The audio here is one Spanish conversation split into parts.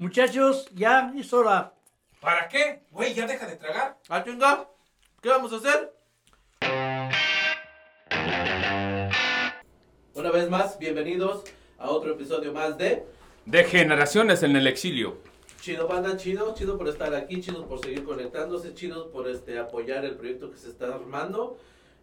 Muchachos, ya es hora. ¿Para qué? Güey, ya deja de tragar. Ah, chinga. ¿Qué vamos a hacer? Una vez más, bienvenidos a otro episodio más de De generaciones en el exilio. Chido Banda, chido, chido por estar aquí, chido por seguir conectándose, chido por este apoyar el proyecto que se está armando.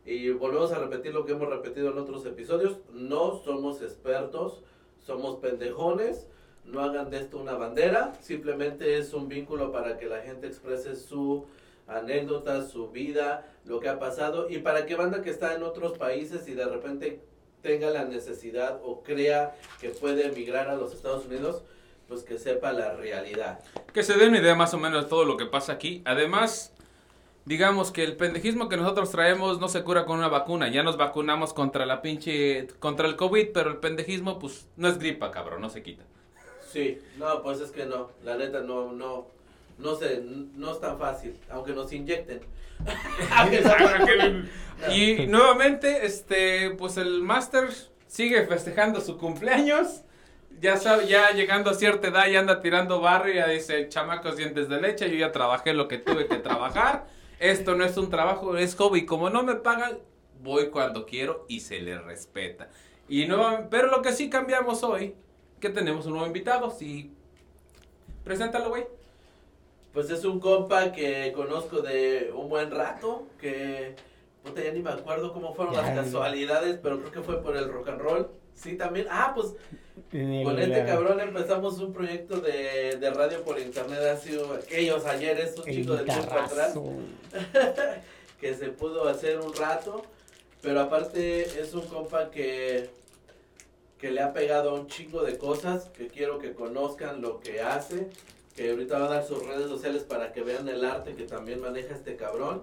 Y volvemos a repetir lo que hemos repetido en otros episodios. No somos expertos, somos pendejones. No hagan de esto una bandera, simplemente es un vínculo para que la gente exprese su anécdota, su vida, lo que ha pasado y para que banda que está en otros países y de repente tenga la necesidad o crea que puede emigrar a los Estados Unidos, pues que sepa la realidad. Que se den una idea más o menos de todo lo que pasa aquí. Además, digamos que el pendejismo que nosotros traemos no se cura con una vacuna. Ya nos vacunamos contra la contra el COVID, pero el pendejismo pues no es gripa, cabrón, no se quita. Sí, no, pues es que no, la neta no, no, no sé, no es tan fácil, aunque nos inyecten. Y nuevamente, este, pues el máster sigue festejando su cumpleaños. Ya sabe, ya llegando a cierta edad ya anda tirando barrio y ya dice, chamacos dientes de leche, yo ya trabajé lo que tuve que trabajar. Esto no es un trabajo, es hobby. Como no me pagan, voy cuando quiero y se le respeta. Y no, pero lo que sí cambiamos hoy, que tenemos un nuevo invitado, sí. Preséntalo, güey. Pues es un compa que conozco de un buen rato, que puta, ya ni me acuerdo cómo fueron Ya, las casualidades, pero creo que fue por el rock and roll. Sí, también. Ah, pues con este cabrón empezamos un proyecto de, de radio por internet hace aquellos ayeres, un el chico de tiempo atrás, que se pudo hacer un rato, pero aparte es un compa que, que le ha pegado a un chingo de cosas, que quiero que conozcan lo que hace, que ahorita va a dar sus redes sociales para que vean el arte que también maneja este cabrón.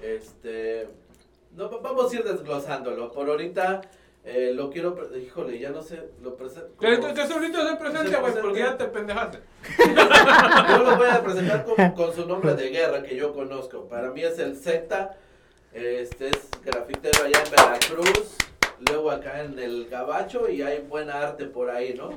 Este, no, va- vamos a ir desglosándolo, por ahorita eh, lo quiero, híjole, ya no sé, lo presento. Que, que, que solito se presente, güey, porque ya te pendejaste. Yo lo voy a presentar con, con su nombre de guerra que yo conozco. Para mí es el Z. Este es grafitero allá en Veracruz. Luego acá en el Gabacho y hay buena arte por ahí, ¿no?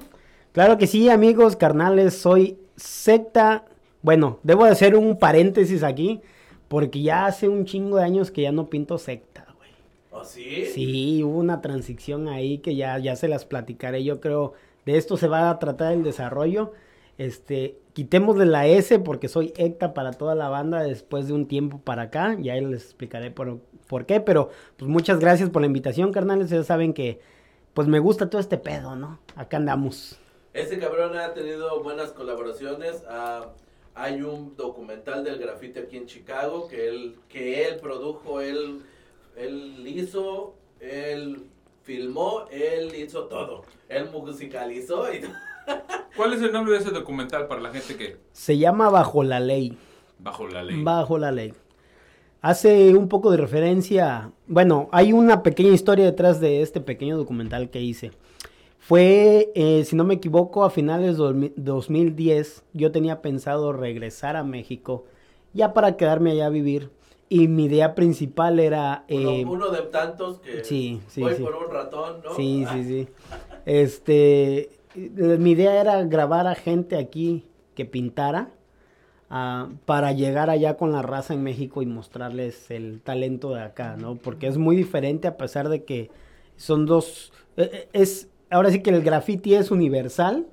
Claro que sí, amigos, carnales, soy secta. Bueno, debo de hacer un paréntesis aquí, porque ya hace un chingo de años que ya no pinto secta, güey. ¿O sí? Sí, hubo una transición ahí que ya, ya se las platicaré. Yo creo, de esto se va a tratar el desarrollo. Este, quitémosle la S porque soy ecta para toda la banda después de un tiempo para acá. Ya les explicaré por, por qué, pero pues muchas gracias por la invitación, carnales. Ya saben que pues me gusta todo este pedo, ¿no? Acá andamos. Este cabrón ha tenido buenas colaboraciones. ah, hay un documental del grafite aquí en Chicago que él, que él produjo, él, él hizo, él filmó, él hizo todo. Él musicalizó y ¿Cuál es el nombre de ese documental para la gente que Se llama Bajo la Ley. bajo la ley? Bajo la ley. Hace un poco de referencia, bueno, hay una pequeña historia detrás de este pequeño documental que hice. Fue, eh, si no me equivoco, a finales de 2010, yo tenía pensado regresar a México ya para quedarme allá a vivir. Y mi idea principal era... uno, eh, uno de tantos que sí, sí, voy sí. por un ratón, ¿no? Sí, sí, sí. Este, mi idea era grabar a gente aquí que pintara ah, para llegar allá con la raza en México y mostrarles el talento de acá, ¿no? Porque es muy diferente a pesar de que son dos, eh, eh, es, ahora sí que el graffiti es universal,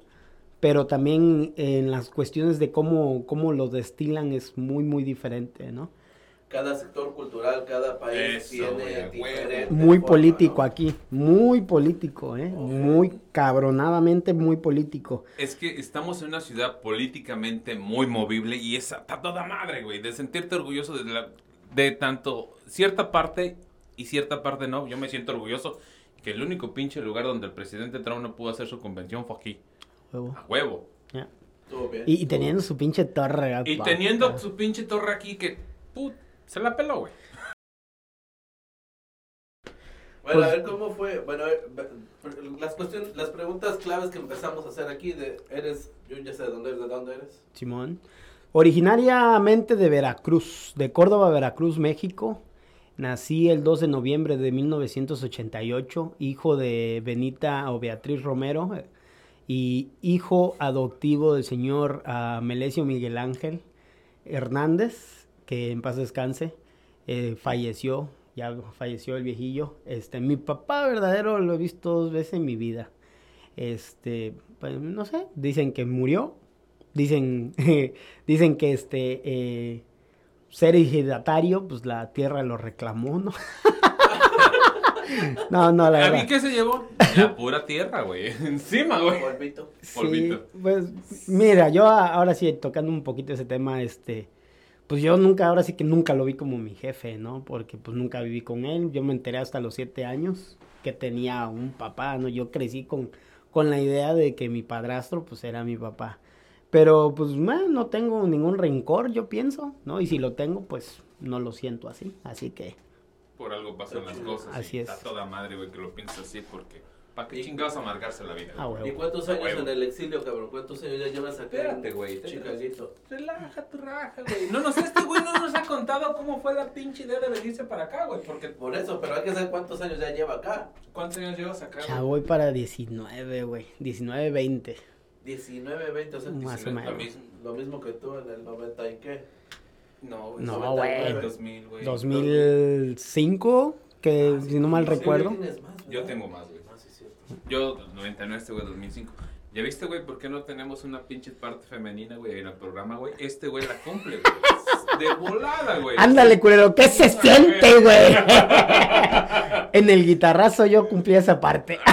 pero también en las cuestiones de cómo, cómo lo destilan es muy, muy diferente, ¿no? Cada sector cultural, cada país Eso, tiene a Muy forma, político ¿no? aquí, muy político, ¿eh? Muy cabronadamente muy político. Es que estamos en una ciudad políticamente muy movible y esa está toda madre, güey, de sentirte orgulloso de, la- de tanto cierta parte y cierta parte no. Yo me siento orgulloso que el único pinche lugar donde el presidente Trump no pudo hacer su convención fue aquí, Huevo. a huevo. Bien. Y, y teniendo su pinche torre. Y apa. teniendo su pinche torre aquí que, put, se la peló, güey. Bueno, a Pues- ver cómo fue. Bueno, a ver, las cuestiones, las preguntas claves que empezamos a hacer aquí de eres, yo ya sé de dónde eres, de dónde eres. Simón. Originariamente de Veracruz, de Córdoba, Veracruz, México. Nací el 2 de noviembre de 1988, hijo de Benita o Beatriz Romero y hijo adoptivo del señor Melesio Miguel Ángel Hernández, que en paz descanse, eh, falleció, ya falleció el viejillo. Este, mi papá verdadero lo he visto dos veces en mi vida. Este, pues, no sé, dicen que murió, dicen, dicen que este eh, ser ejidatario, pues la tierra lo reclamó, ¿no? no, no, la ¿A verdad. mí qué se llevó? La pura tierra, güey. Encima, güey. Polvito. Sí, Polvito. pues mira, yo a- ahora sí tocando un poquito ese tema, este, pues yo nunca, ahora sí que nunca lo vi como mi jefe, ¿no? Porque pues nunca viví con él, yo me enteré hasta los siete años que tenía un papá, ¿no? Yo crecí con, con la idea de que mi padrastro pues era mi papá. Pero pues bueno, no tengo ningún rencor, yo pienso, ¿no? Y si lo tengo, pues no lo siento así, así que... Por algo pasan las cosas. Así y es. Está toda madre, güey, que lo piensas así porque... ¿Para qué chingados amargarse la vida? Ah, güey? ¿Y cuántos años Huevo. en el exilio, cabrón? ¿Cuántos años ya llevas acá? Espérate, güey. Chicaguito. Relaja tu raja, güey. No, no sé, este güey no nos ha contado cómo fue la pinche idea de venirse para acá, güey. Porque, Por eso, pero hay que saber cuántos años ya lleva acá. ¿cuántos años llevas acá? Ya güey? voy para 19, güey, 19, 20. 19, 20, o sea, Más o 19, menos. Lo mismo, lo mismo que tú en el 90 y qué. No, güey. No, 99, güey. 2000, güey. 2005, que Ah, si no mal sí, recuerdo. tienes más, ¿verdad? Yo tengo más, güey. Ah, sí, cierto. Yo, 99, este güey, 2005. ¿Ya viste, güey, por qué no tenemos una pinche parte femenina, güey, en el programa, güey? Este güey la cumple, güey. De volada, güey. Ándale, culero, ¿qué se siente, güey? en el guitarrazo yo cumplí esa parte.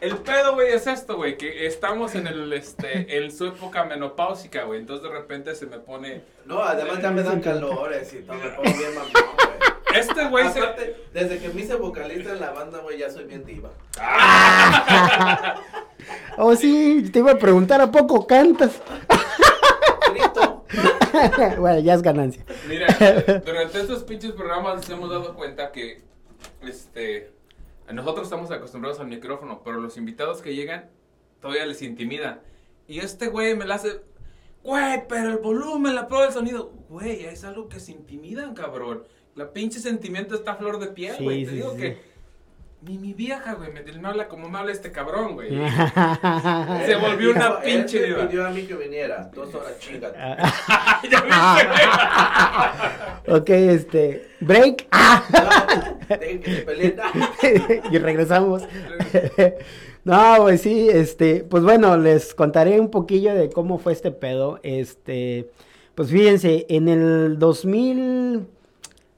El pedo, güey, es esto, güey, que estamos en el, este, en su época menopáusica, güey. Entonces, de repente se me pone... No, además ya me dan calores y todo, me pongo bien mamón, güey. Este güey se... Desde que me hice vocalista en la banda, güey, ya soy bien diva. Oh, sí, te iba a preguntar, ¿a poco cantas? Grito. bueno, ya es ganancia. Mira, durante estos pinches programas nos hemos dado cuenta que, este, nosotros estamos acostumbrados al micrófono, pero los invitados que llegan todavía les intimida. Y este güey me la hace, güey, pero el volumen, la prueba del sonido, güey, es algo que se intimidan, cabrón. La pinche sentimiento está a flor de piel, Sí, güey. Te sí, digo sí. que mi vieja, güey, me, me habla como me habla este cabrón, güey. Se volvió una pinche Él diva. me pidió a mí que viniera. Dos horas, chingate. ¿Ya viste, güey? ok, este, break. No, dejen que se peleen. y regresamos. no, pues sí, este, pues bueno, les contaré un poquillo de cómo fue este pedo. Este, pues fíjense, en el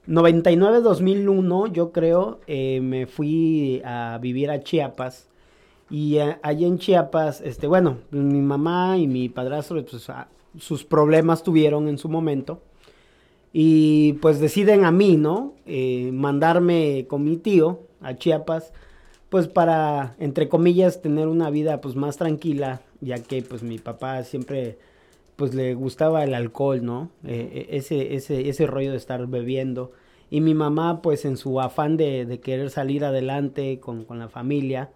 2099-2001, yo creo, eh, me fui a vivir a Chiapas. Y eh, allí en Chiapas, este, bueno, mi mamá y mi padrastro, pues, ah, sus problemas tuvieron en su momento. Y pues deciden a mí, ¿no? Eh, mandarme con mi tío a Chiapas, pues para, entre comillas, tener una vida pues más tranquila, ya que pues mi papá siempre pues le gustaba el alcohol, ¿no? Eh, eh, ese, ese, ese rollo de estar bebiendo. Y mi mamá pues en su afán de, de querer salir adelante con, con la familia,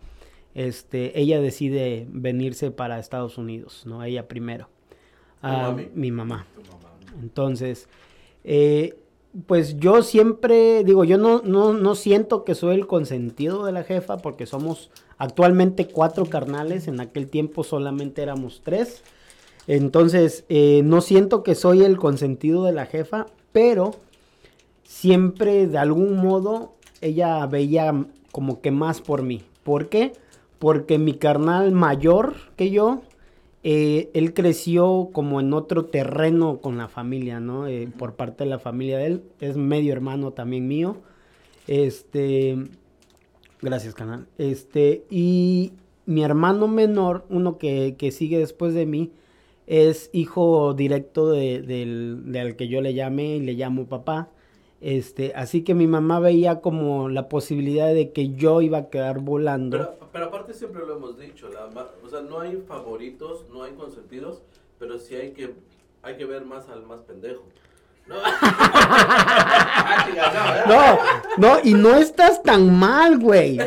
este, ella decide venirse para Estados Unidos, ¿no? Ella primero. Ah, mi mamá. Entonces, eh, pues yo siempre digo, yo no, no, no siento que soy el consentido de la jefa porque somos actualmente cuatro carnales, en aquel tiempo solamente éramos tres. Entonces, eh, no siento que soy el consentido de la jefa, pero siempre de algún modo ella veía como que más por mí. ¿Por qué? Porque mi carnal mayor que yo, eh, él creció como en otro terreno con la familia, ¿no? Eh, por parte de la familia de él, es medio hermano también mío. Este, gracias, canal. Este, y mi hermano menor, uno que, que sigue después de mí, es hijo directo de- del, del que yo le llame y le llamo papá. Este, así que mi mamá veía como la posibilidad de que yo iba a quedar volando. Pero, pero aparte siempre lo hemos dicho, la o sea, no hay favoritos, no hay consentidos, pero sí hay que, hay que ver más al más pendejo. No, Ah, no, ¿verdad? No, y no estás tan mal, güey.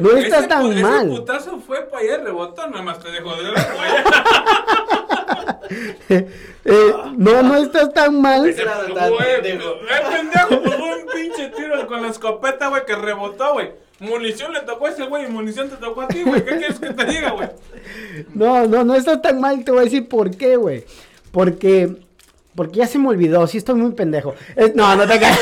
No estás Ese tan ese mal. putazo fue para allá, rebotó, nada más te dejó de ver, güey. Eh, no, no estás tan mal. Ese güey, pendejo. pendejo, pues un pinche tiro con la escopeta, güey, que rebotó, güey. Munición le tocó a ese güey y munición te tocó a ti, güey. ¿Qué quieres que te diga, güey? No, no, no está tan mal, te voy a decir por qué, güey. Porque, porque ya se me olvidó, sí estoy muy pendejo. Eh, no, no te caes.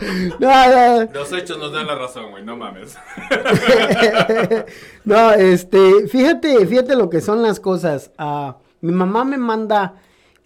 no, no. Los hechos nos dan la razón, güey, no mames. no, este, fíjate, fíjate lo que son las cosas. Ah, mi mamá me manda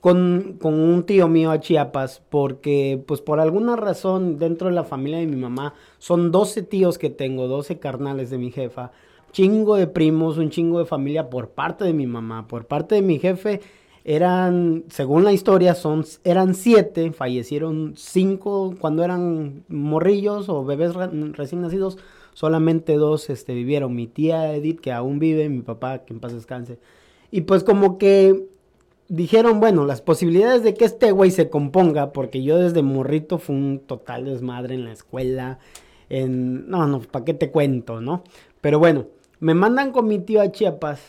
con, con un tío mío a Chiapas porque, pues por alguna razón, dentro de la familia de mi mamá, son 12 tíos que tengo, 12 carnales de mi jefa, chingo de primos, un chingo de familia por parte de mi mamá, por parte de mi jefe. Eran, según la historia, son, eran siete, fallecieron cinco cuando eran morrillos o bebés re- recién nacidos, solamente dos este, vivieron, mi tía Edith, que aún vive, mi papá, que en paz descanse. Y pues como que dijeron, bueno, las posibilidades de que este güey se componga, porque yo desde morrito fue un total desmadre en la escuela, en... No, no, ¿para qué te cuento, no? Pero bueno, me mandan con mi tío a Chiapas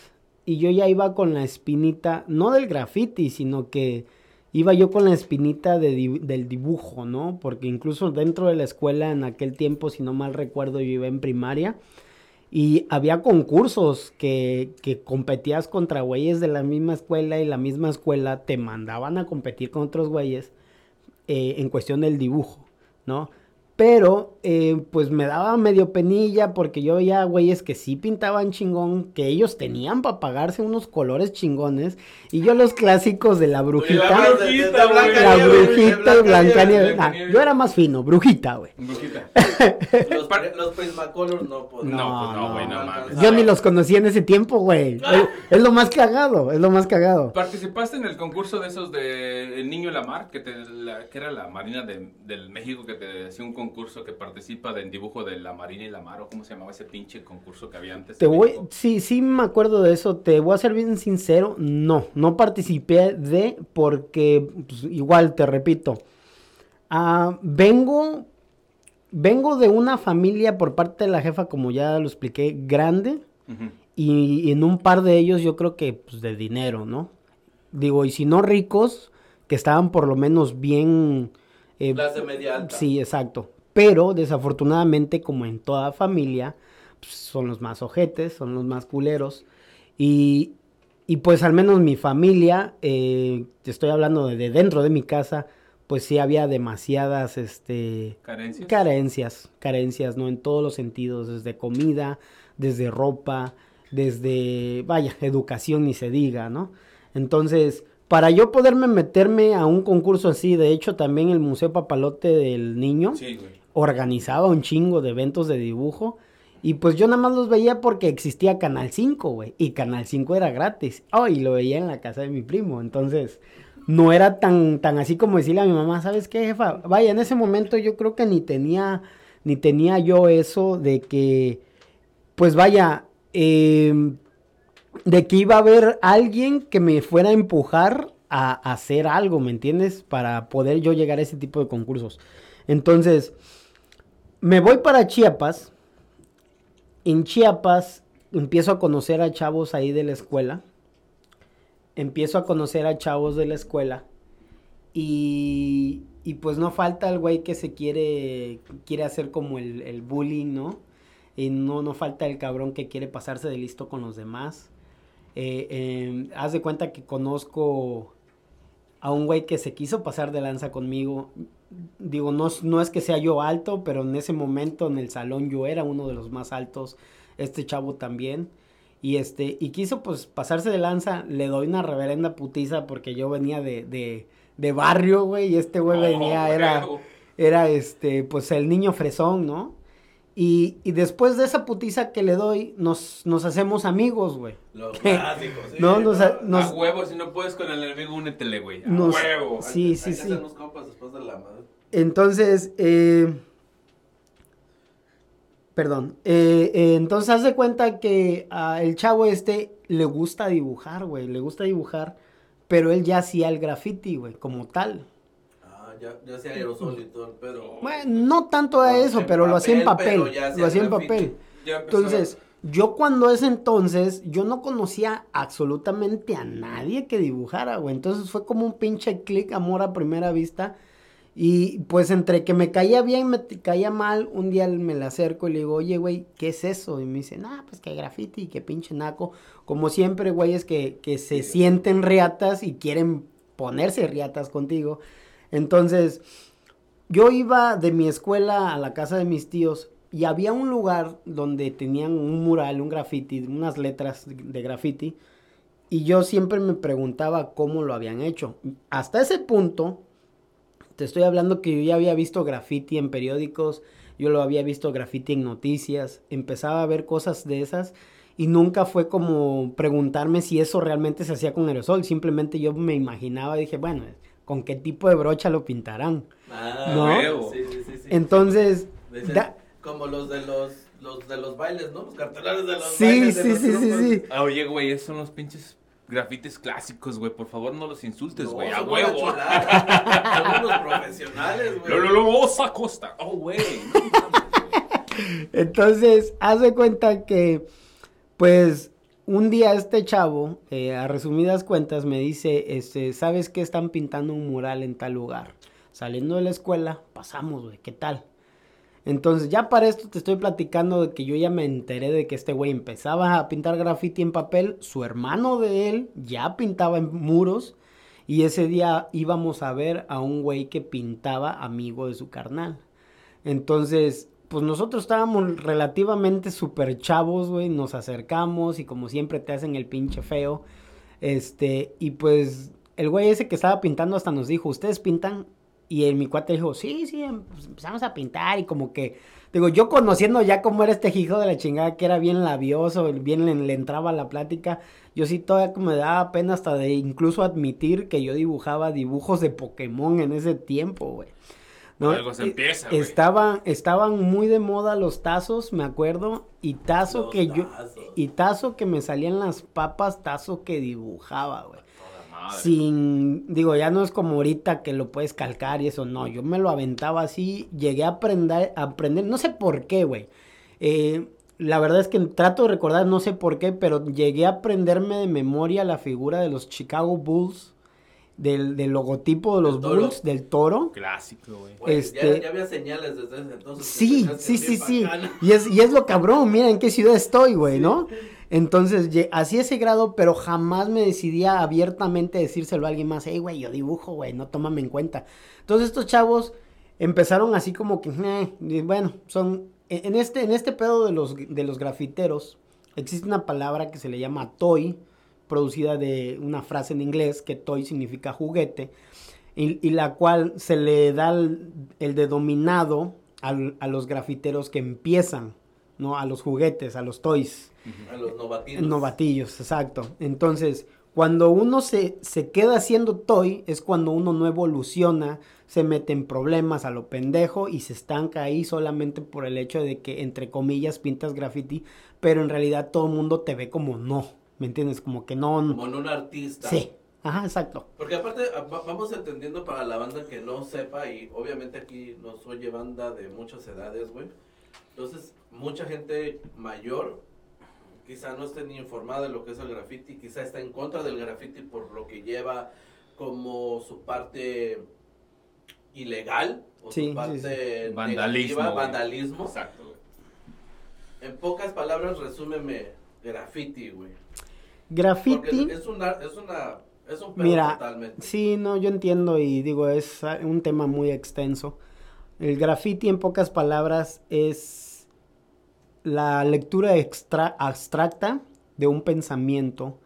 y yo ya iba con la espinita, no del graffiti, sino que iba yo con la espinita de del dibujo, ¿no? Porque incluso dentro de la escuela en aquel tiempo, si no mal recuerdo, yo iba en primaria. Y había concursos que, que competías contra güeyes de la misma escuela y la misma escuela te mandaban a competir con otros güeyes eh, en cuestión del dibujo, ¿no? Pero, eh, pues me daba medio penilla porque yo veía güeyes que sí pintaban chingón, que ellos tenían para pagarse unos colores chingones. Y yo los clásicos de la brujita. la brujita. Blancanieves, La brujita y Blancanieves. Nah, Blancanieves. yo era más fino, brujita, güey. Brujita. Los, los Prismacolors no podían. No, pues no, güey, no no mames. Yo ni los conocía en ese tiempo, güey. Es, es lo más cagado, es lo más cagado. ¿Participaste en el concurso de esos de El Niño y la Mar? Que, te, la- que era la Marina de, del México que te hacía un concurso que participa del dibujo de la Marina y la Mar, o cómo se llamaba ese pinche concurso que había antes. Te voy, México? sí, sí me acuerdo de eso. Te voy a ser bien sincero, no, no participé de porque pues, igual te repito, ah, vengo, vengo de una familia por parte de la jefa, como ya lo expliqué, grande y en un par de ellos yo creo que pues, de dinero, ¿no? Digo, y si no ricos, que estaban por lo menos bien... eh, Clase media alta. Sí, exacto. Pero desafortunadamente, como en toda familia, pues, son los más ojetes, son los más culeros. Y, y pues al menos mi familia, eh, te estoy hablando de, de dentro de mi casa, pues sí había demasiadas este, ¿Carencias? carencias, carencias, ¿no? En todos los sentidos, desde comida, desde ropa, desde, vaya, educación ni se diga, ¿no? Entonces, para yo poderme meterme a un concurso así, de hecho también el Museo Papalote del Niño Sí, güey. Organizaba un chingo de eventos de dibujo. Y pues yo nada más los veía porque existía Canal 5, güey. Y Canal 5 era gratis. Oh, y lo veía en la casa de mi primo. Entonces, no era tan, tan así como decirle a mi mamá, ¿sabes qué, jefa? Vaya, en ese momento yo creo que ni tenía, ni tenía yo eso de que, pues vaya, em, de que iba a haber alguien que me fuera a empujar a, a hacer algo, ¿me entiendes? Para poder yo llegar a ese tipo de concursos. Entonces, me voy para Chiapas. En Chiapas empiezo a conocer a chavos ahí de la escuela. Empiezo a conocer a chavos de la escuela. Y, pues no falta el güey que se quiere, quiere hacer como el, el bullying, ¿no? Y no, no falta el cabrón que quiere pasarse de listo con los demás. Eh, eh, haz de cuenta que conozco a un güey que se quiso pasar de lanza conmigo. Digo, no, es- no es que sea yo alto, pero en ese momento en el salón yo era uno de los más altos. Este chavo también. Y este, y quiso pues pasarse de lanza. Le doy una reverenda putiza porque yo venía de, de, de barrio, güey. Y este güey Oh, venía, era, era este, pues el niño fresón, ¿no? Y, y después de esa putiza que le doy, nos, nos hacemos amigos, güey. Los clásicos, sí. No, nos, ¿no? nos, A huevo, si no puedes con el enemigo, únetele, güey. A Nos- huevo. sí, Hay sí, sí. compas después de la madre. Entonces, eh, perdón. Eh, eh, entonces, haz de cuenta que a el chavo este le gusta dibujar, güey. Le gusta dibujar, pero él ya hacía el graffiti, güey, como tal. Ah, ya, ya hacía aerosol y todo el pedo. Bueno, no tanto a eso, pero lo hacía en papel, pero Lo hacía en papel. Entonces, yo cuando es entonces, yo no conocía absolutamente a nadie que dibujara, güey. Entonces fue como un pinche clic, amor a primera vista. Y pues entre que me caía bien, me t- caía mal, un día me le acerco y le digo, oye, güey, ¿qué es eso? Y me dice, nah, pues que graffiti, que pinche naco. Como siempre, güey, es que, que se sienten riatas y quieren ponerse riatas contigo. Entonces, yo iba de mi escuela a la casa de mis tíos y había un lugar donde tenían un mural, un graffiti, unas letras de- de graffiti. Y yo siempre me preguntaba cómo lo habían hecho. Hasta ese punto, te estoy hablando que yo ya había visto graffiti en periódicos, yo lo había visto graffiti en noticias, empezaba a ver cosas de esas y nunca fue como preguntarme si eso realmente se hacía con aerosol, simplemente yo me imaginaba y dije, bueno, ¿con qué tipo de brocha lo pintarán? Ah, ¿No? huevo. Sí, sí, sí, sí. Entonces, Dicen, da- Como los de los, los de los bailes, ¿no? Los cartelares de los sí, bailes. de sí, los sí, sí, grupos. sí. Ah, oye, güey, esos son los pinches grafites clásicos, güey. Por favor, no los insultes, No, güey. a huevo. Son unos profesionales, güey. Lo, lo, lo, osa costa. Oh, güey. Entonces, haz de cuenta que, pues, un día este chavo, eh, a resumidas cuentas, me dice, este, ¿sabes qué? Están pintando un mural en tal lugar. Saliendo de la escuela, pasamos, güey, ¿qué tal? Entonces, ya para esto te estoy platicando de que yo ya me enteré de que este güey empezaba a pintar graffiti en papel, su hermano de él ya pintaba en muros, y ese día íbamos a ver a un güey que pintaba amigo de su carnal. Entonces, pues nosotros estábamos relativamente súper chavos, güey, nos acercamos y como siempre te hacen el pinche feo. Este, y pues el güey ese que estaba pintando hasta nos dijo, ¿ustedes pintan? Y el, mi cuate dijo, sí, sí, em- pues empezamos a pintar y como que, digo, yo conociendo ya cómo era este hijo de la chingada, que era bien labioso, bien le, le entraba a la plática, yo sí todavía como me daba pena hasta de incluso admitir que yo dibujaba dibujos de Pokémon en ese tiempo, güey. Por algo se Eh, empieza, güey. Estaban, estaban muy de moda los tazos, me acuerdo, y tazo Los que yo, y tazo que me salían las papas, tazo que dibujaba, güey. Madre. Sin, digo, ya no es como ahorita que lo puedes calcar y eso, no, yo me lo aventaba así, llegué a aprender, a aprender, no sé por qué, güey. Eh, la verdad es que trato de recordar, no sé por qué, pero llegué a aprenderme de memoria la figura de los Chicago Bulls, del, del logotipo de los. Bulls, del toro. Clásico, güey. Este- ya, ya había señales desde ese entonces. Sí, sí, sí, sí. Y es, y es lo cabrón, mira en qué ciudad estoy, güey, ¿no? Entonces, así ese grado, pero jamás me decidía abiertamente decírselo a alguien más, hey, güey, yo dibujo, güey, no tómame en cuenta. Entonces, estos chavos empezaron así como que, "Eh", bueno, son, en en este, en este pedo de los, de los grafiteros, existe una palabra que se le llama toy, producida de una frase en inglés, que toy significa juguete, y, la cual se le da el, el denominado al- a los grafiteros que empiezan, ¿no? A los juguetes, a los toys. A los novatinos. Novatillos, exacto. Entonces, cuando uno se, se queda haciendo toy, es cuando uno no evoluciona, se mete en problemas a lo pendejo y se estanca ahí solamente por el hecho de que, entre comillas, pintas graffiti, pero en realidad todo el mundo te ve como no, ¿me entiendes? Como que no. Como en un artista. Sí, ajá, exacto. Porque aparte vamos entendiendo para la banda que no sepa y obviamente aquí nos oye banda de muchas edades, güey. Entonces, mucha gente mayor quizá no esté ni informada de lo que es el graffiti, quizá está en contra del graffiti por lo que lleva como su parte ilegal o Sí, sí, su parte Vandalismo, negativa, güey. vandalismo. Exacto, güey. En pocas palabras, resúmeme graffiti, güey. Graffiti. Porque es una es una es un pedo Mira, totalmente. sí, no, yo entiendo y digo, es un tema muy extenso. El graffiti, en pocas palabras, es la lectura extra- abstracta de un pensamiento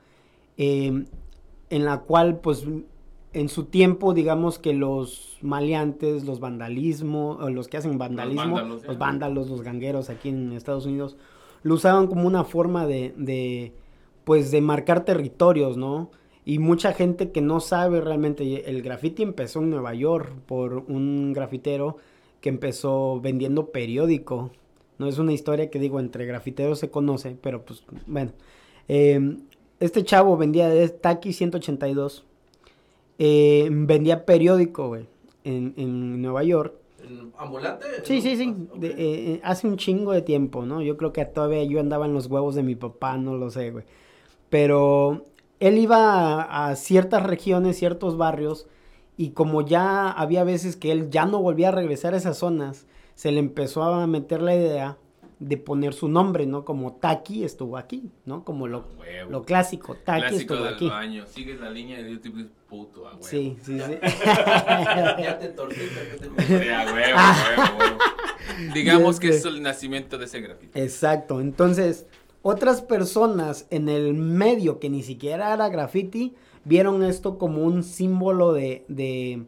eh, en la cual, pues, en su tiempo, digamos que los maleantes, los vandalismos, o los que hacen vandalismo, vándalos, los vándalos, los gangueros aquí en Estados Unidos, lo usaban como una forma de, de, pues, de marcar territorios, ¿no? Y mucha gente que no sabe realmente, el graffiti empezó en Nueva York por un grafitero que empezó vendiendo periódico. No es una historia que digo, entre grafiteros se conoce, pero pues bueno. Eh, este chavo vendía de Taki 182. eh, vendía periódico, güey, en, en Nueva York. ¿En ¿Ambulante? Sí, sí, sí. De- eh, eh, hace un chingo de tiempo, ¿no? Yo creo que todavía yo andaba en los huevos de mi papá, no lo sé, güey. Pero él iba a, a ciertas regiones, ciertos barrios, y como ya había veces que él ya no volvía a regresar a esas zonas, se le empezó a meter la idea de poner su nombre, ¿no? Como Taki estuvo aquí, ¿no? Como lo, Huevo. lo clásico, Taki Clásico estuvo del aquí. baño. Sigues la línea de YouTube puto, a huevo. Sí, sí, sí. Ya te torciste, pendejo. Sí, a huevo, a huevo. Digamos que es el nacimiento de ese grafito. Exacto. Entonces, otras personas en el medio que ni siquiera era graffiti vieron esto como un símbolo de, de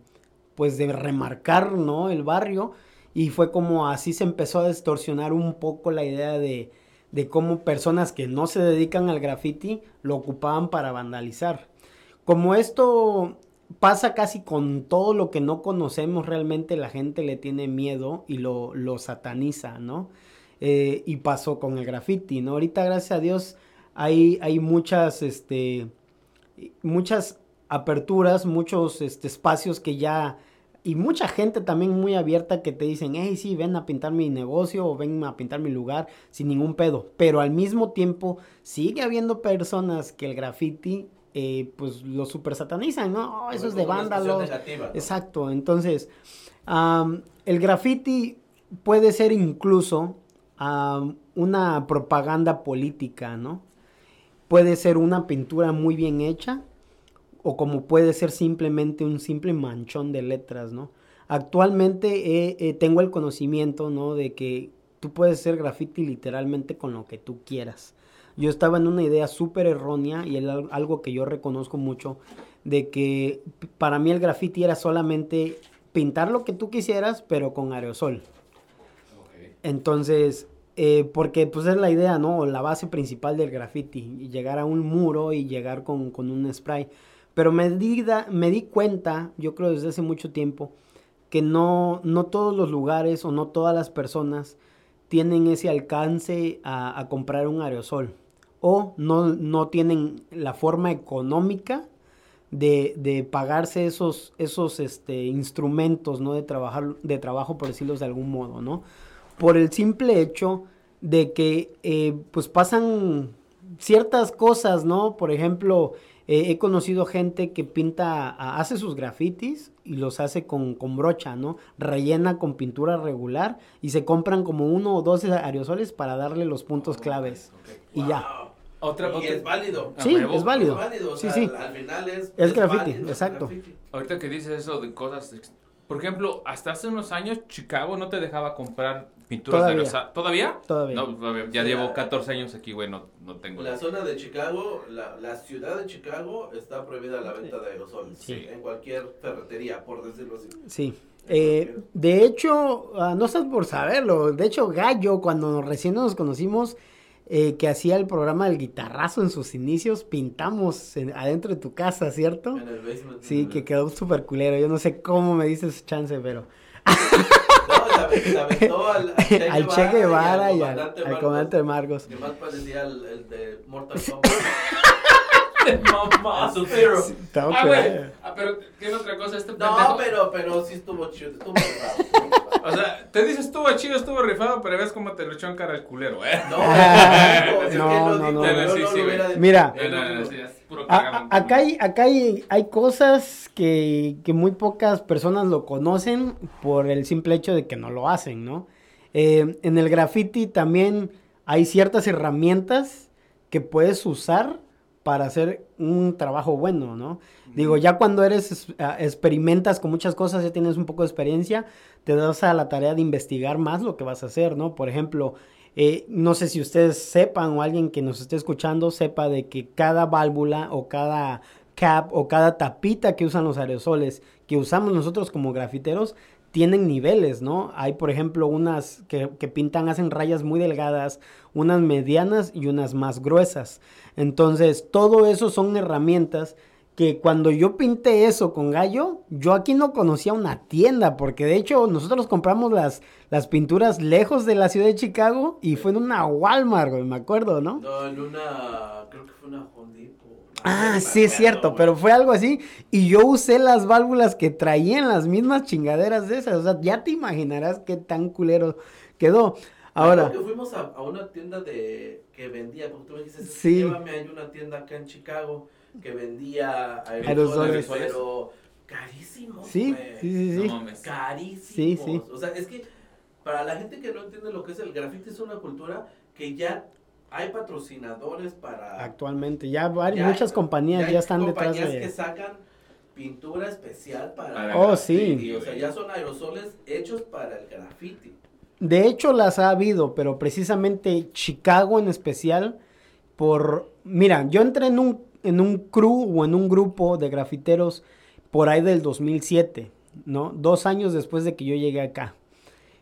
pues de remarcar, ¿no? El barrio y fue como así se empezó a distorsionar un poco la idea de, de cómo personas que no se dedican al graffiti lo ocupaban para vandalizar. Como esto pasa casi con todo lo que no conocemos realmente, la gente le tiene miedo y lo, lo sataniza, ¿no? Eh, y pasó con el graffiti, ¿no? Ahorita, gracias a Dios, hay, hay muchas, este, muchas aperturas, muchos este, espacios que ya, y mucha gente también muy abierta que te dicen, hey, sí, ven a pintar mi negocio o ven a pintar mi lugar sin ningún pedo. Pero al mismo tiempo sigue habiendo personas que el graffiti, eh, pues lo super satanizan, ¿no? Oh, eso es de vándalos. negativa, ¿no? Exacto, entonces am, el graffiti puede ser incluso una propaganda política, ¿no? Puede ser una pintura muy bien hecha o como puede ser simplemente un simple manchón de letras, ¿no? Actualmente eh, eh, tengo el conocimiento, ¿no? De que tú puedes hacer graffiti literalmente con lo que tú quieras. Yo estaba en una idea súper errónea y el- algo que yo reconozco mucho, de que para mí el graffiti era solamente pintar lo que tú quisieras, pero con aerosol. Entonces, eh, porque pues es la idea, ¿no? La base principal del graffiti, llegar a un muro y llegar con, con un spray. Pero me di, me di cuenta, yo creo desde hace mucho tiempo, que no, no todos los lugares o no todas las personas tienen ese alcance a, comprar un aerosol. O no, no tienen la forma económica de, de pagarse esos, esos este, instrumentos, ¿no? De, trabajar, de trabajo, por decirlo de algún modo, ¿no? Por el simple hecho de que, eh, pues pasan ciertas cosas, ¿no? Por ejemplo, eh, he conocido gente que pinta, hace sus grafitis y los hace con, con brocha, ¿no? Rellena con pintura regular y se compran como uno o dos aerosoles para darle los puntos claves. Y ya. Otra, Y otra- es válido. Sí, es válido. Es válido, o Sí, sea, sí. Al final es. Es graffiti, válido, exacto. graffiti. Ahorita que dices eso de cosas. Por ejemplo, hasta hace unos años Chicago no te dejaba comprar pinturas Todavía. de aerosol. ¿Todavía? Todavía. No, todavía. ya Sí, llevo ya. 14 años aquí, güey, no, no tengo. La zona de Chicago, la, la ciudad de Chicago está prohibida la venta de aerosoles. Sí. En cualquier ferretería, por decirlo así. Sí. Eh, de hecho, ah, no estás por saberlo. De hecho, Gallo, cuando recién nos conocimos, eh, que hacía el programa del guitarrazo en sus inicios, pintamos en- adentro de tu casa, ¿cierto? En el basement. Sí, que quedó súper culero. Yo no sé cómo me dices chance, pero. Se ave- se aventó al, al Che Guevara y al, comandante al Marcos, comandante Marcos. Que más parecía el, el de Mortal Kombat. Mamá. Sub-Zero. Estaba Ah, güey. Ah, pero tiene otra cosa este No, pendejo. pero, pero sí estuvo chido. Estuvo raro. O sea, te dices estuvo chido, estuvo rifado, pero ves cómo te lo echó en cara el culero, ¿eh? No, No, no, no, Sí, sí. Mira. Sí, acá hay, acá hay, hay cosas que, que muy pocas personas lo conocen por el simple hecho de que no lo hacen, ¿no? Eh, en el graffiti también hay ciertas herramientas que puedes usar para hacer un trabajo bueno, ¿no? Digo, ya cuando eres, es- ah, experimentas con muchas cosas, ya tienes un poco de experiencia, te das a la tarea de investigar más lo que vas a hacer, ¿no? Por ejemplo, eh, no sé si ustedes sepan o alguien que nos esté escuchando sepa de que cada válvula o cada cap o cada tapita que usan los aerosoles que usamos nosotros como grafiteros tienen niveles, ¿no? Hay, por ejemplo, unas que, que pintan, hacen rayas muy delgadas, unas medianas y unas más gruesas. Entonces, todo eso son herramientas que cuando yo pinté eso con gallo, yo aquí no conocía una tienda, porque de hecho nosotros compramos las, las pinturas lejos de la ciudad de Chicago y fue en una Walmart, güey, me acuerdo, ¿no? No, en una. Creo que fue una. No Ah, sí es cierto, pero fue algo así. Y yo usé las válvulas que traían las mismas chingaderas de esas. O sea, ya te imaginarás qué tan culero quedó. Ahora, Creo que fuimos a, a una tienda de que vendía, porque tú me dijiste, Sí. llévame, hay una tienda acá en Chicago que vendía Aerosoles. pero carísimos. Sí, güey. sí, sí, No sí. Carísimos. Sí, sí. O sea, es que para la gente que no entiende lo que es el graffiti, es una cultura que ya hay patrocinadores para. Actualmente, ya, vari- ya- muchas compañías ya, hay están detrás compañías de... que sacan pintura especial para. Para Oh, graffiti, sí. Y, o sea, ya son aerosoles hechos para el graffiti. De hecho, las ha habido, pero precisamente Chicago en especial, por... Mira, yo entré en un, en un crew o en un grupo de grafiteros por ahí del 2007, ¿no? Dos años después de que yo llegué acá.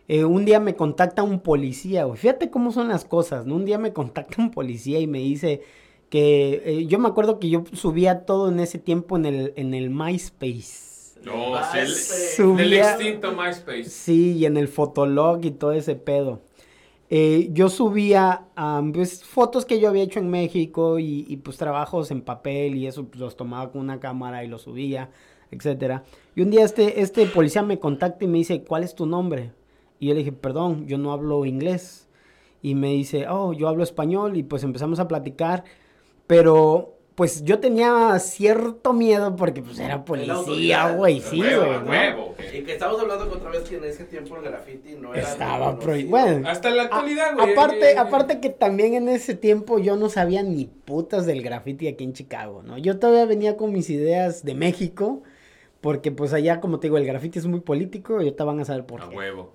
Eh, un día me contacta un policía. Fíjate cómo son las cosas, ¿no? Un día me contacta un policía y me dice que... eh, yo me acuerdo que yo subía todo en ese tiempo en el, en el MySpace. No, sí, el- Subía- extinto MySpace. Sí, y en el Fotolog y todo ese pedo. Eh, yo subía pues, fotos que yo había hecho en México y, y, pues trabajos en papel y eso pues, los tomaba con una cámara y los subía, etcétera. Y un día este, este policía me contacta y me dice, ¿cuál es tu nombre? Y yo le dije, perdón, yo no hablo inglés. Y me dice, oh, yo hablo español y pues empezamos a platicar, pero pues yo tenía cierto miedo porque pues era policía, güey, sí, güey. ¿no? huevo, güey. Y que estamos hablando otra vez que en ese tiempo el graffiti no era. Estaba prohibido. Bueno, Hasta la actualidad, A- güey. aparte, eh, aparte que también en ese tiempo yo no sabía ni putas del graffiti aquí en Chicago, ¿no? Yo todavía venía con mis ideas de México, porque pues allá, como te digo, el graffiti es muy político y ahorita van a saber por A qué. huevo.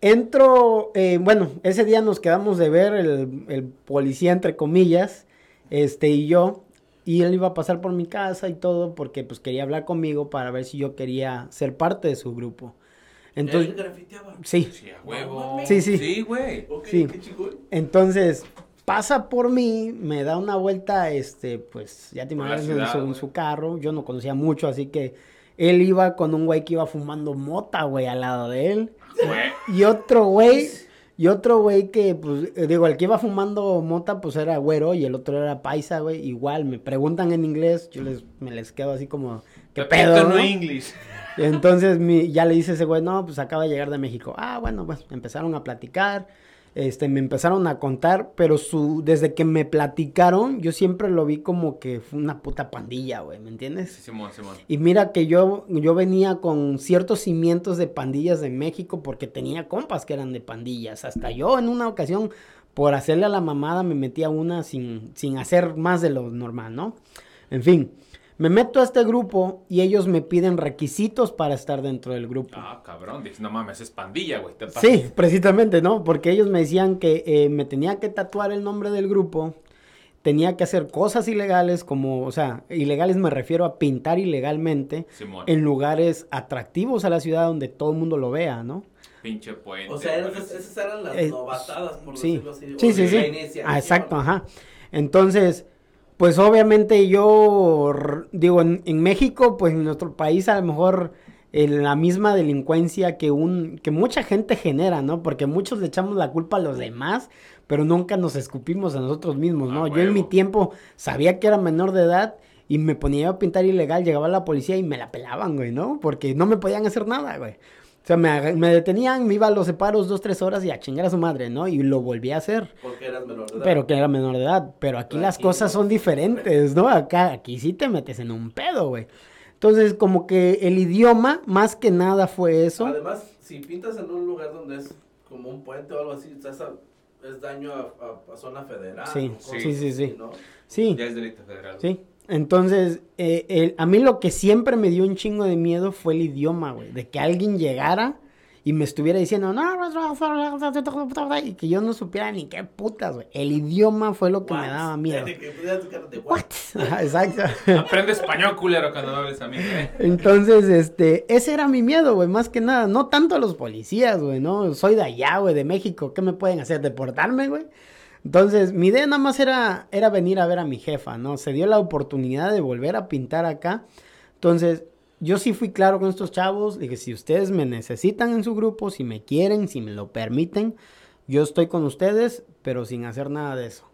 Entro, eh, bueno, ese día nos quedamos de ver el, el policía, entre comillas, este y yo, y él iba a pasar por mi casa y todo, porque pues quería hablar conmigo para ver si yo quería ser parte de su grupo. Entonces, Él grafiteaba. sí, Sí, a huevo. Sí, sí. Sí, güey. Ok, Sí. qué chingón. Entonces, pasa por mí, me da una vuelta, este, pues, ya te imaginas, en, ciudad, su, en su carro. Yo no conocía mucho, así que él iba con un güey que iba fumando mota, güey, al lado de él. Y otro güey, y otro güey que, pues, eh, digo, el que iba fumando mota, pues, era güero, y el otro era paisa, güey. Igual, me preguntan en inglés, yo les, me les quedo así como, ¿qué pedo, no. Y entonces mi, ya le dice ese güey, no, pues acaba de llegar de México. Ah, bueno, pues empezaron a platicar, este, me empezaron a contar, pero su, desde que me platicaron, yo siempre lo vi como que fue una puta pandilla, güey, ¿me Sí, entiendes? Simón, Simón. Y mira que yo, yo venía con ciertos cimientos de pandillas de México porque tenía compas que eran de pandillas. Hasta yo en una ocasión, por hacerle a la mamada, me metí a una sin, sin hacer más de lo normal, ¿no? En fin, me meto a este grupo y ellos me piden requisitos para estar dentro del grupo. Ah, cabrón. Dices, no mames, es pandilla, güey. Sí, precisamente, ¿no? Porque ellos me decían que eh, me tenía que tatuar el nombre del grupo, tenía que hacer cosas ilegales, como, o sea, ilegales me refiero a pintar ilegalmente Simón. en lugares atractivos a la ciudad donde todo el mundo lo vea, ¿no? Pinche puente. O sea, esas, esas eran las Eh, novatadas, por sí, decirlo así. sí, sí, sí. la iniciación. Ah, exacto, ajá. Entonces, pues obviamente yo digo, en, en México, pues en nuestro país a lo mejor eh, la misma delincuencia que un que mucha gente genera, ¿no? Porque muchos le echamos la culpa a los demás, pero nunca nos escupimos a nosotros mismos, ¿no? A Yo en mi tiempo sabía que era menor de edad y me ponía a pintar ilegal, llegaba la policía y me la pelaban, güey, ¿no? Porque no me podían hacer nada, güey. O sea, me, me detenían, me iba a los separos dos, tres horas y a chingar a su madre, ¿no? Y lo volví a hacer. Porque eras menor de edad. Pero que era menor de edad. Pero aquí Pero las aquí cosas no. son diferentes, ¿no? Acá, aquí sí te metes en un pedo, güey. Entonces, como que el idioma, más que nada fue eso. Además, si pintas en un lugar donde es como un puente o algo así, estás a- es daño a, a- a zona federal. Sí, sí, sí, sí. ¿no? Sí, Ya es delito federal. sí. Entonces, eh, el- a mí lo que siempre me dio un chingo de miedo fue el idioma, güey. De que alguien llegara y me estuviera diciendo, no, y que yo no supiera ni qué putas, güey. El idioma fue lo que me daba miedo. Quedarte, what? Exacto. Aprende español, culero, cuando hables a mí. ¿eh? Entonces, este, ese era mi miedo, güey, más que nada. No tanto a los policías, güey, ¿no? Soy de allá, güey, de México. ¿Qué me pueden hacer? ¿Deportarme, güey? Entonces, mi idea nada más era, era venir a ver a mi jefa, ¿no? Se dio la oportunidad de volver a pintar acá. Entonces, yo sí fui claro con estos chavos. Dije, si ustedes me necesitan en su grupo, si me quieren, si me lo permiten, yo estoy con ustedes, pero sin hacer nada de eso.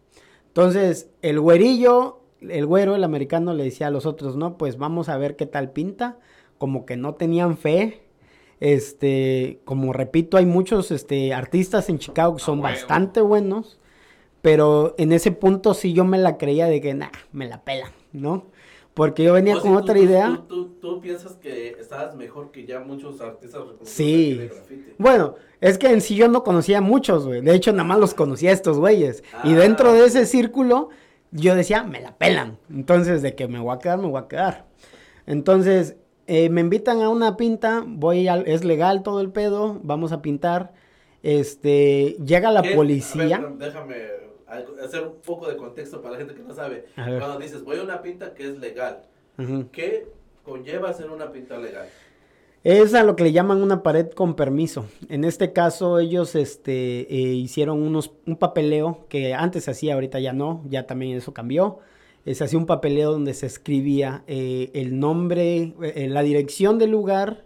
Entonces, el güerillo, el güero, el americano, le decía a los otros, no, pues vamos a ver qué tal pinta. Como que no tenían fe. Este, como repito, hay muchos este, artistas en Chicago que son huevo. bastante buenos. Pero en ese punto sí yo me la creía de que, nah, me la pela, ¿no? Porque yo venía O con otra tú- idea. Tú, tú- tú piensas que estabas mejor que ya muchos artistas Sí. de graffiti. Bueno, es que en sí yo no conocía a muchos, güey. De hecho, nada más los conocía a estos güeyes. y Ah, dentro de ese círculo, yo decía, me la pelan. Entonces, de que me voy a quedar, me voy a quedar. Entonces, eh, me invitan a una pinta, voy al, es legal todo el pedo, vamos a pintar. Este, llega la ¿Qué? A policía. ver, déjame hacer un poco de contexto para la gente que no sabe. Cuando dices, voy a una pinta que es legal, Ujú. ¿qué conlleva hacer una pinta legal? Es a lo que le llaman una pared con permiso. En este caso, ellos este, eh, hicieron unos, un papeleo que antes se hacía, ahorita ya no, ya también eso cambió. Eh, se hacía un papeleo donde se escribía eh, el nombre, eh, la dirección del lugar,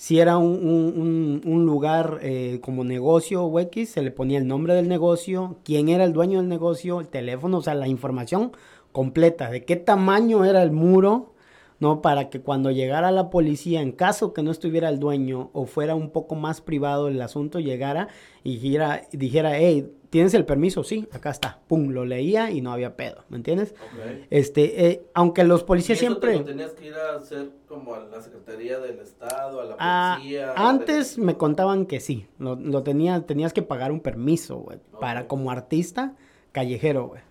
si era un, un- un- lugar eh, como negocio o X, se le ponía el nombre del negocio, quién era el dueño del negocio, el teléfono, o sea, la información completa, de qué tamaño era el muro, ¿no? Para que cuando llegara la policía, en caso que no estuviera el dueño o fuera un poco más privado el asunto, llegara y dijera, dijera hey, ¿tienes el permiso? Sí, acá está. Pum, lo leía y no había pedo, ¿me entiendes? Este, eh, aunque los ¿Y policías eso te siempre... lo tenías que ir a hacer como a la Secretaría del Estado, a la Ah, policía? a la antes me contaban que sí, lo, lo tenía, tenías que pagar un permiso, güey, para como artista callejero, güey.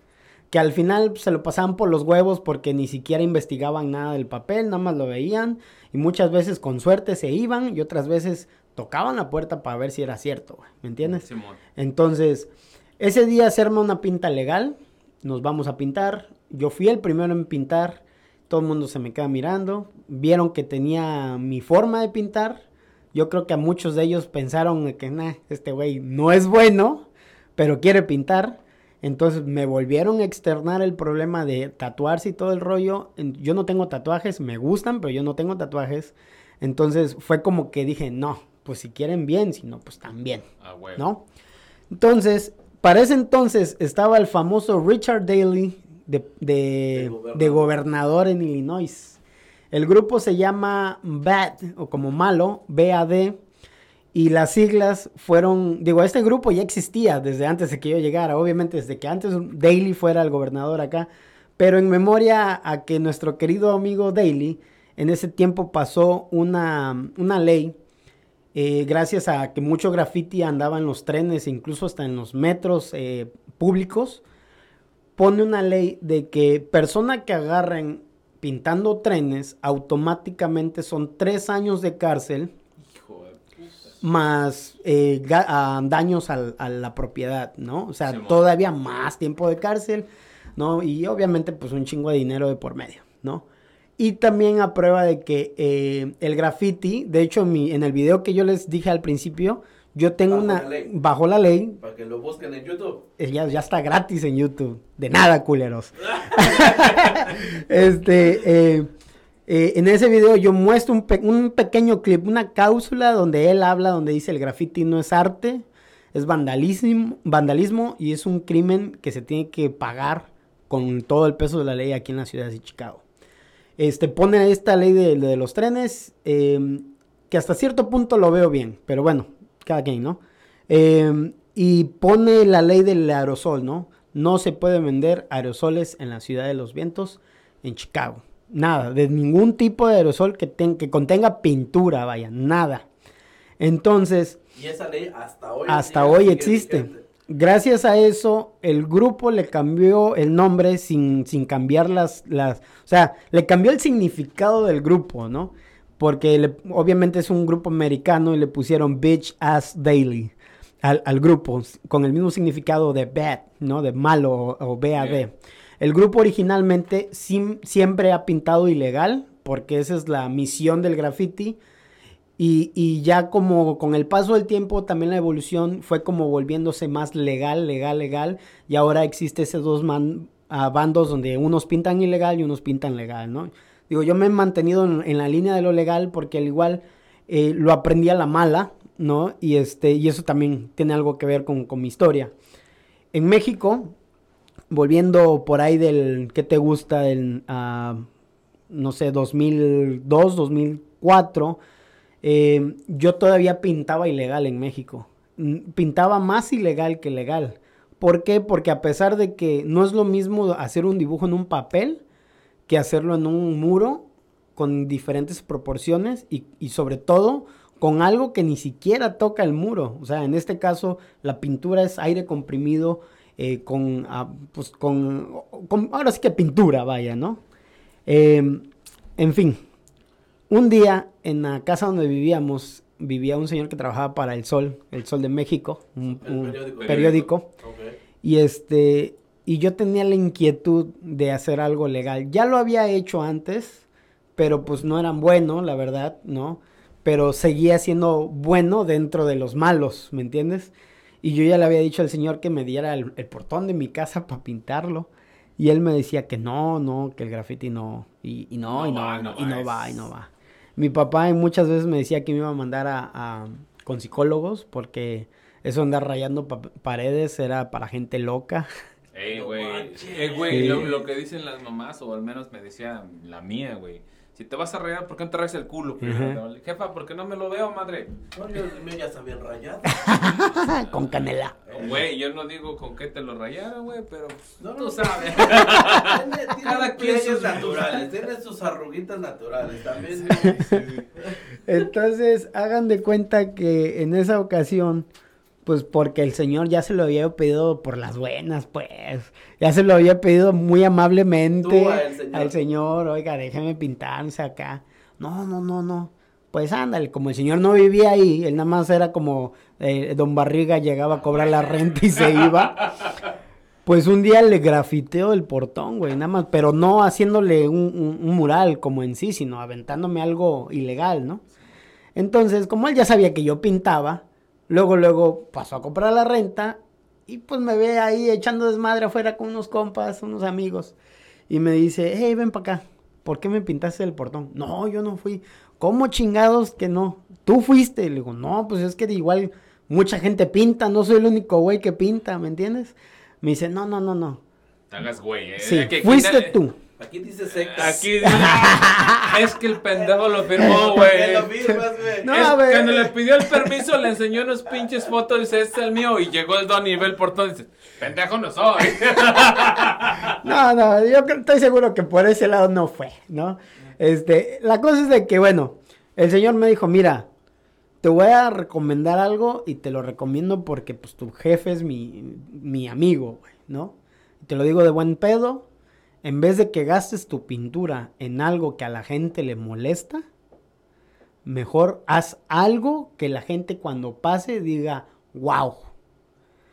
Que al final pues, se lo pasaban por los huevos porque ni siquiera investigaban nada del papel, nada más lo veían y muchas veces con suerte se iban y otras veces tocaban la puerta para ver si era cierto, güey, ¿me entiendes? Simón. Entonces, ese día arma una pinta legal, nos vamos a pintar. Yo fui el primero en pintar, todo el mundo se me queda mirando. Vieron que tenía mi forma de pintar. Yo creo que a muchos de ellos pensaron que nah, este güey no es bueno, pero quiere pintar. Entonces me volvieron a externar el problema de tatuarse y todo el rollo. Yo no tengo tatuajes, me gustan, pero yo no tengo tatuajes. Entonces fue como que dije, no, pues si quieren bien, si no, pues también. Ah, huevo. ¿no? Entonces, para ese entonces estaba el famoso Richard Daley de, gobernador. de gobernador en Illinois. El grupo se llama BAD, o como malo, BAD, y las siglas fueron, digo, este grupo ya existía desde antes de que yo llegara, obviamente desde que antes Daley fuera el gobernador acá, pero en memoria a que nuestro querido amigo Daley en ese tiempo pasó una, una ley eh, gracias a que mucho graffiti andaba en los trenes, incluso hasta en los metros eh, públicos, pone una ley de que persona que agarren pintando trenes, automáticamente son tres años de cárcel Hijo de puta. más eh, daños al- a la propiedad, ¿no? O sea, todavía más tiempo de cárcel, ¿no? Y obviamente pues un chingo de dinero de por medio, ¿no? Y también a prueba de que eh, el graffiti, de hecho en, mi- en el video que yo les dije al principio, yo tengo Bajo una... la ley. Bajo la ley, Para que lo busquen en YouTube. eh, ya, ya está gratis en YouTube. De nada, culeros. este, eh, eh, en ese video yo muestro un, pe- un pequeño clip, una cápsula donde él habla, donde dice el graffiti no es arte, es vandalismo, vandalismo y es un crimen que se tiene que pagar con todo el peso de la ley aquí en la ciudad de Chicago. Este, pone esta ley de, de los trenes, eh, que hasta cierto punto lo veo bien, pero bueno, cada quien, ¿no? Eh, y pone la ley del aerosol, ¿no? No se puede vender aerosoles en la ciudad de los vientos, en Chicago. Nada, de ningún tipo de aerosol que, ten- que contenga pintura, vaya, nada. Entonces, Y esa ley hasta hoy. hasta hoy existe. Gracias a eso, el grupo le cambió el nombre sin, sin cambiar las, las... O sea, le cambió el significado del grupo, ¿no? Porque le- obviamente es un grupo americano y le pusieron Bitch Ass Daily al, al grupo, con el mismo significado de bad, ¿no? De malo o, o BAD. El grupo originalmente sim- siempre ha pintado ilegal, porque esa es la misión del graffiti. Y, ya como con el paso del tiempo, también la evolución fue como volviéndose más legal, legal, legal. Y ahora existe esos dos man- ah, bandos donde unos pintan ilegal y unos pintan legal, ¿no? Digo, yo me he mantenido en, la línea de lo legal porque al igual eh, lo aprendí a la mala, ¿no? Y, este, y eso también tiene algo que ver con, con mi historia. En México, volviendo por ahí del, ¿qué te gusta? Del, ah, no sé, 2002, 2004, eh, yo todavía pintaba ilegal en México. Mm, Pintaba más ilegal que legal. ¿Por qué? Porque a pesar de que no es lo mismo hacer un dibujo en un papel que hacerlo en un muro con diferentes proporciones y, y sobre todo con algo que ni siquiera toca el muro. O sea, en este caso la pintura es aire comprimido eh, con, ah, pues con, ahora sí que pintura, vaya, ¿no? Eh, en fin, un día en la casa donde vivíamos, vivía un señor que trabajaba para El Sol, El Sol de México, un, periódico. Y este, y yo tenía la inquietud de hacer algo legal. Ya lo había hecho antes, pero pues no eran bueno, la verdad, ¿no? Pero seguía siendo bueno dentro de los malos, ¿me entiendes? Y yo ya le había dicho al señor que me diera el, el portón de mi casa para pintarlo. Y él me decía que no, no, que el graffiti no. Y, y no, No y no, va, no y no va, y no va. Mi papá muchas veces me decía que me iba a mandar a, a- con psicólogos porque eso andar rayando pa- paredes era para gente loca. Ey, güey. manches. Eh, güey, Sí. lo, lo que dicen las mamás, o al menos me decía la mía, güey. Si te vas a rayar, ¿por qué no te rayas el culo? Ajá. Jefa, ¿por qué no me lo veo, madre? No, yo, el mío ya está bien rayado. con canela. Güey, yo no digo con qué te lo rayaron, güey, pero pues, No, tú no. sabes. Tiene, tiene Cada quien sus- naturales, tiene sus arruguitas naturales también. Entonces, hagan de cuenta que en esa ocasión, pues porque el señor ya se lo había pedido por las buenas, pues. Ya se lo había pedido muy amablemente señor. al señor, oiga, déjeme pintarse acá. No, no, no, no. Pues ándale, como el señor no vivía ahí, él nada más era como eh, Don Barriga llegaba a cobrar la renta y se iba. Pues un día le grafiteo el portón, güey, nada más, pero no haciéndole un, un- un mural como en sí, sino aventándome algo ilegal, ¿no? Entonces, como él ya sabía que yo pintaba, luego, luego pasó a comprar la renta y pues me ve ahí echando desmadre afuera con unos compas, unos amigos. Y me dice, hey, ven para acá, ¿por qué me pintaste el portón? No, yo no fui. ¿Cómo chingados que no? Tú fuiste. Le digo, no, pues es que igual mucha gente pinta, no soy el único güey que pinta, ¿me entiendes? Me dice, no, no, no, no. Te hagas güey, eh. Sí, fuiste tú. Aquí dice secas. Aquí es que el pendejo lo firmó, ¿Por qué güey. lo firmas, güey? No, ver. cuando le pidió el permiso, le enseñó unos pinches fotos, dice, este es el mío, y llegó el don y ve el portón, y dice, pendejo no soy. No, no, yo estoy seguro que por ese lado no fue, ¿no? Este, la cosa es de que, bueno, el señor me dijo, mira, te voy a recomendar algo y te lo recomiendo porque, pues, tu jefe es mi, mi amigo, güey, ¿no? Te lo digo de buen pedo, en vez de que gastes tu pintura en algo que a la gente le molesta, mejor haz algo que la gente cuando pase diga, wow.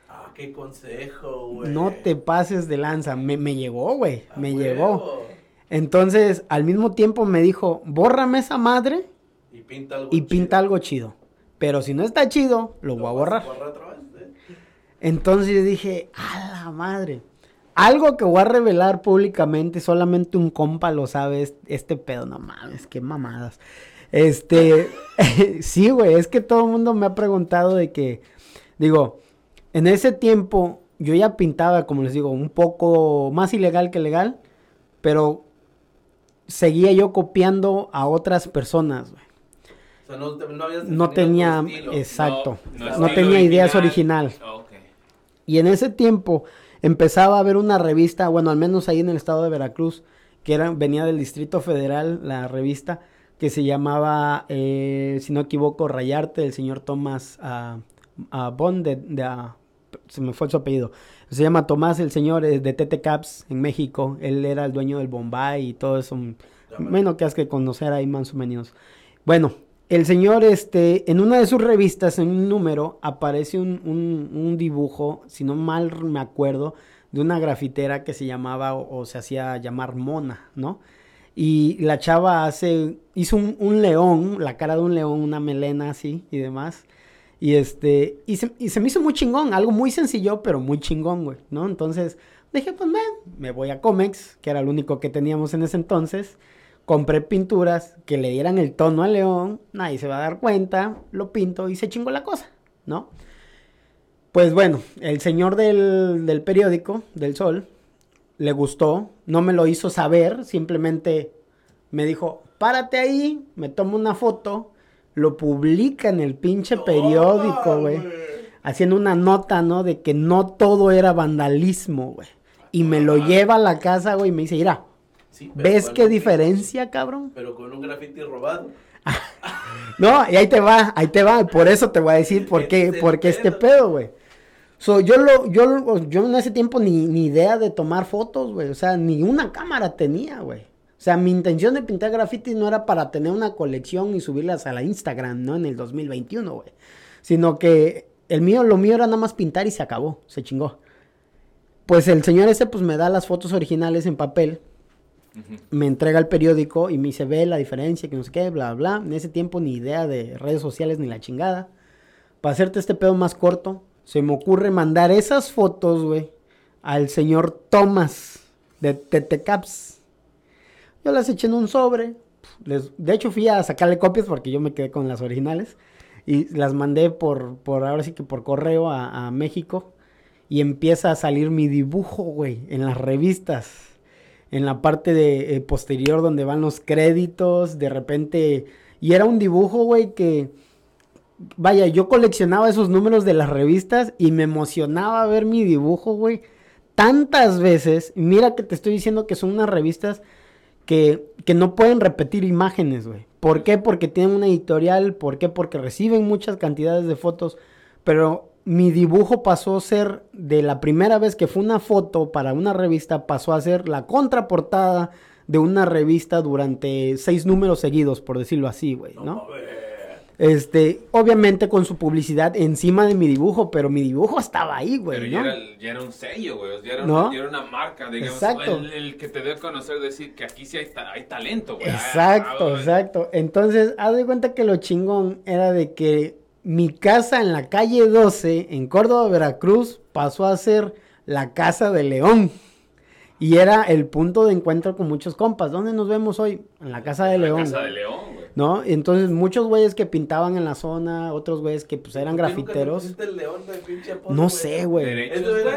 Ah, qué consejo, güey. No te pases de lanza. Me, me llegó, güey. Me huevo. llegó. Entonces, al mismo tiempo me dijo, bórrame esa madre Y pinta algo y pinta chido. algo chido. Pero si no está chido, lo voy a borrar. borrar otra vez, ¿eh? Entonces dije, a la madre. Algo que voy a revelar públicamente, solamente un compa lo sabe, es- este pedo, no mames, qué mamadas. Este, sí, güey, es que todo el mundo me ha preguntado de que, digo, en ese tiempo yo ya pintaba, como les digo, un poco más ilegal que legal, pero seguía yo copiando a otras personas, güey. O sea, no, te- no habías No tenía, exacto, No, no, no estilo tenía ideas original. Ok. Y en ese tiempo empezaba a haber una revista, bueno, al menos ahí en el estado de Veracruz, que era, venía del Distrito Federal, la revista, que se llamaba, eh, si no equivoco, Rayarte, del señor Tomás ah, ah, Bond, de, de, ah, se me fue su apellido. Se llama Tomás, el señor eh, de TT Caps en México. Él era el dueño del Bombay y todo eso. Bueno, que has que conocer ahí más o menos. Bueno, el señor, este, en una de sus revistas, en un número, aparece un, un- dibujo, si no mal me acuerdo, de una grafitera que se llamaba o, o se hacía llamar Mona, ¿no? Y la chava hace, hizo un, un león, la cara de un león, una melena así y demás. Y este, y se, y se me hizo muy chingón, algo muy sencillo, pero muy chingón, güey, ¿no? Entonces dije, pues, man, me voy a Comex, que era el único que teníamos en ese entonces. Compré pinturas que le dieran el tono al león, nadie se va a dar cuenta, lo pinto y se chingó la cosa, ¿no? Pues bueno, el señor del, del periódico, del Sol, le gustó, no me lo hizo saber, simplemente me dijo, párate ahí, me tomo una foto, lo publica en el pinche periódico, güey, haciendo una nota, ¿no? De que no todo era vandalismo, güey. Y me lo lleva a la casa, güey, y me dice, mira, Sí, ¿Ves qué un- diferencia, cabrón? Pero con un graffiti robado. No, y ahí te va, ahí te va. Por eso te voy a decir por qué, Ese es el por qué este pedo. pedo, güey. So, yo lo, yo, yo en ese tiempo ni, ni idea de tomar fotos, güey. O sea, ni una cámara tenía, güey. O sea, mi intención de pintar grafitis no era para tener una colección y subirlas a la Instagram, ¿no? En el 2021, güey. Sino que el mío, lo mío era nada más pintar y se acabó, se chingó. Pues el señor ese, pues me da las fotos originales en papel me entrega el periódico y me dice, ve la diferencia, que no sé qué, bla, bla. En ese tiempo ni idea de redes sociales ni la chingada. Para hacerte este pedo más corto, se me ocurre mandar esas fotos, güey, al señor Thomas de TTCaps. Yo las eché en un sobre. les- de hecho, fui a sacarle copias porque yo me quedé con las originales. Y las mandé por, por ahora sí que por correo a, a México. Y empieza a salir mi dibujo, güey, en las revistas en la parte de eh, posterior donde van los créditos, de repente, y era un dibujo, güey, que, vaya, yo coleccionaba esos números de las revistas y me emocionaba ver mi dibujo, güey, tantas veces, mira que te estoy diciendo que son unas revistas que, que no pueden repetir imágenes, güey. ¿Por qué? Porque tienen una editorial, ¿por qué? Porque reciben muchas cantidades de fotos, pero mi dibujo pasó a ser, de la primera vez que fue una foto para una revista, pasó a ser la contraportada de una revista durante seis números seguidos, por decirlo así, güey, ¿no? Este, obviamente con su publicidad encima de mi dibujo, pero mi dibujo estaba ahí, Pero güey, era, ya era un sello, güey. Ya era, ¿No? ya era una marca, digamos. Exacto. El, el que te dé a conocer decir que aquí sí hay, ta- hay talento, güey. Exacto, Ah, güey. exacto. Entonces, haz de cuenta que lo chingón era de que mi casa en la calle 12, en Córdoba, Veracruz, pasó a ser la casa de León. Y era el punto de encuentro con muchos compas. ¿Dónde nos vemos hoy? En la casa de La León. Casa de León, güey. ¿No? Entonces, muchos güeyes que pintaban en la zona, otros güeyes que pues eran ¿Por qué nunca te grafiteros. el león de pinche apodo, No güey? sé, güey. Derechos, güey.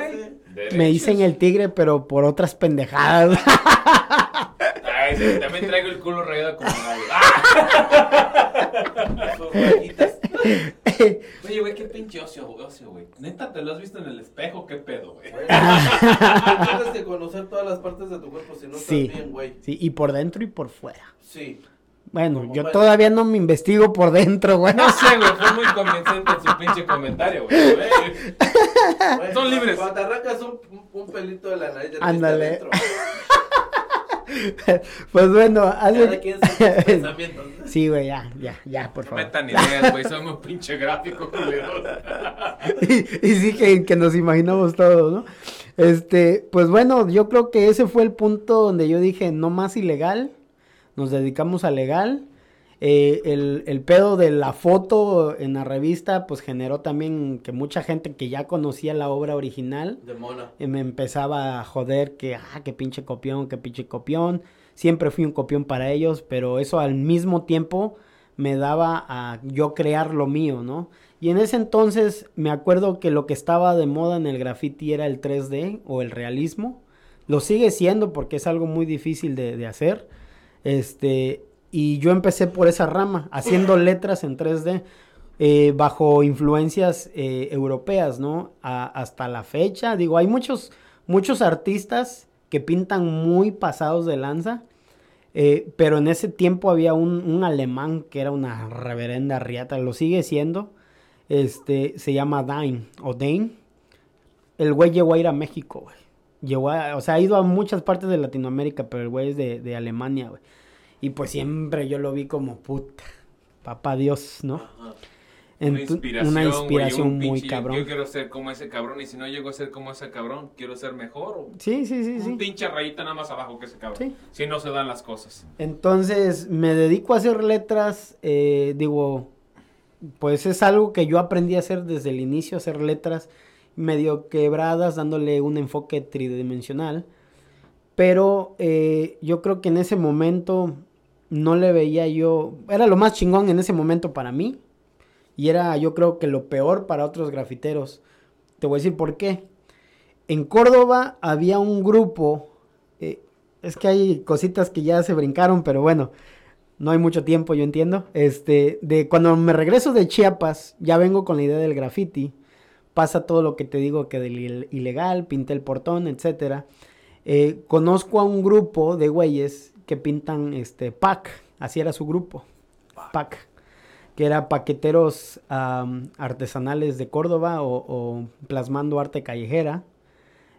Derechos. Me dicen el tigre, pero por otras pendejadas. Ay, sí, también traigo el culo rayado como. Ah, Sus rayitas. Oye, güey, qué pinche ocio, ocio, güey. Neta, ¿te lo has visto en el espejo? ¿Qué pedo, güey? Tienes que conocer todas las partes de tu cuerpo si no estás Sí. bien, güey. sí, y por dentro y por fuera. Sí. Bueno, Como yo para- todavía no me investigo por dentro, güey. No sé, güey, fue muy convincente su pinche comentario, güey. Güey, Güey, Son libres. Cuando te arrancas un, pelito de la nariz, ya te Ándale. adentro. Pues bueno, hace... Cada quien sus pensamientos. Sí, güey, ya, ya, ya, por No favor. metan ideas, güey, somos pinche gráfico, culeros. y, y sí que, que nos imaginamos todo, ¿no? Este, pues bueno, yo creo que ese fue el punto donde yo dije, no más ilegal, nos dedicamos a legal. Eh, el, el pedo de la foto en la revista, pues generó también que mucha gente que ya conocía la obra original, De mona. me empezaba a joder que, ah, qué pinche copión, qué pinche copión. Siempre fui un copión para ellos, pero eso al mismo tiempo me daba a yo crear lo mío, ¿no? Y en ese entonces me acuerdo que lo que estaba de moda en el graffiti era el 3D o el realismo. Lo sigue siendo porque es algo muy difícil de, de hacer. Este, y yo empecé por esa rama, haciendo letras en 3D. eh, bajo influencias eh, europeas, ¿no? A- hasta la fecha, digo, hay muchos, muchos artistas que pintan muy pasados de lanza, eh, pero en ese tiempo había un, un alemán que era una reverenda riata, lo sigue siendo, este, se llama Dine, o Dane, el güey llegó a ir a México, güey, llegó a, o sea, ha ido a muchas partes de Latinoamérica, pero el güey es de, de Alemania, güey, y pues siempre yo lo vi como puta, papá Dios, ¿no? Ajá. Una inspiración, una un muy pinche- cabrón. Yo quiero ser como ese cabrón y si no llego a ser como ese cabrón, quiero ser mejor. o Sí, sí, sí, Un sí. pinche rayita nada más abajo que ese cabrón. Sí. Si no se dan las cosas. Entonces me dedico a hacer letras, eh, digo, pues es algo que yo aprendí a hacer desde el inicio, hacer letras medio quebradas, dándole un enfoque tridimensional. Pero eh, yo creo que en ese momento no le veía yo, era lo más chingón en ese momento para mí. Y era yo creo que lo peor para otros grafiteros. Te voy a decir por qué. En Córdoba había un grupo, eh, es que hay cositas que ya se brincaron, pero bueno, no hay mucho tiempo, yo entiendo. Este, de cuando me regreso de Chiapas, ya vengo con la idea del graffiti. Pasa todo lo que te digo que del il- ilegal, pinté el portón, etcétera. eh, conozco a un grupo de güeyes que pintan este pack, así era su grupo, pack, que era paqueteros artesanales de Córdoba o, o plasmando arte callejera.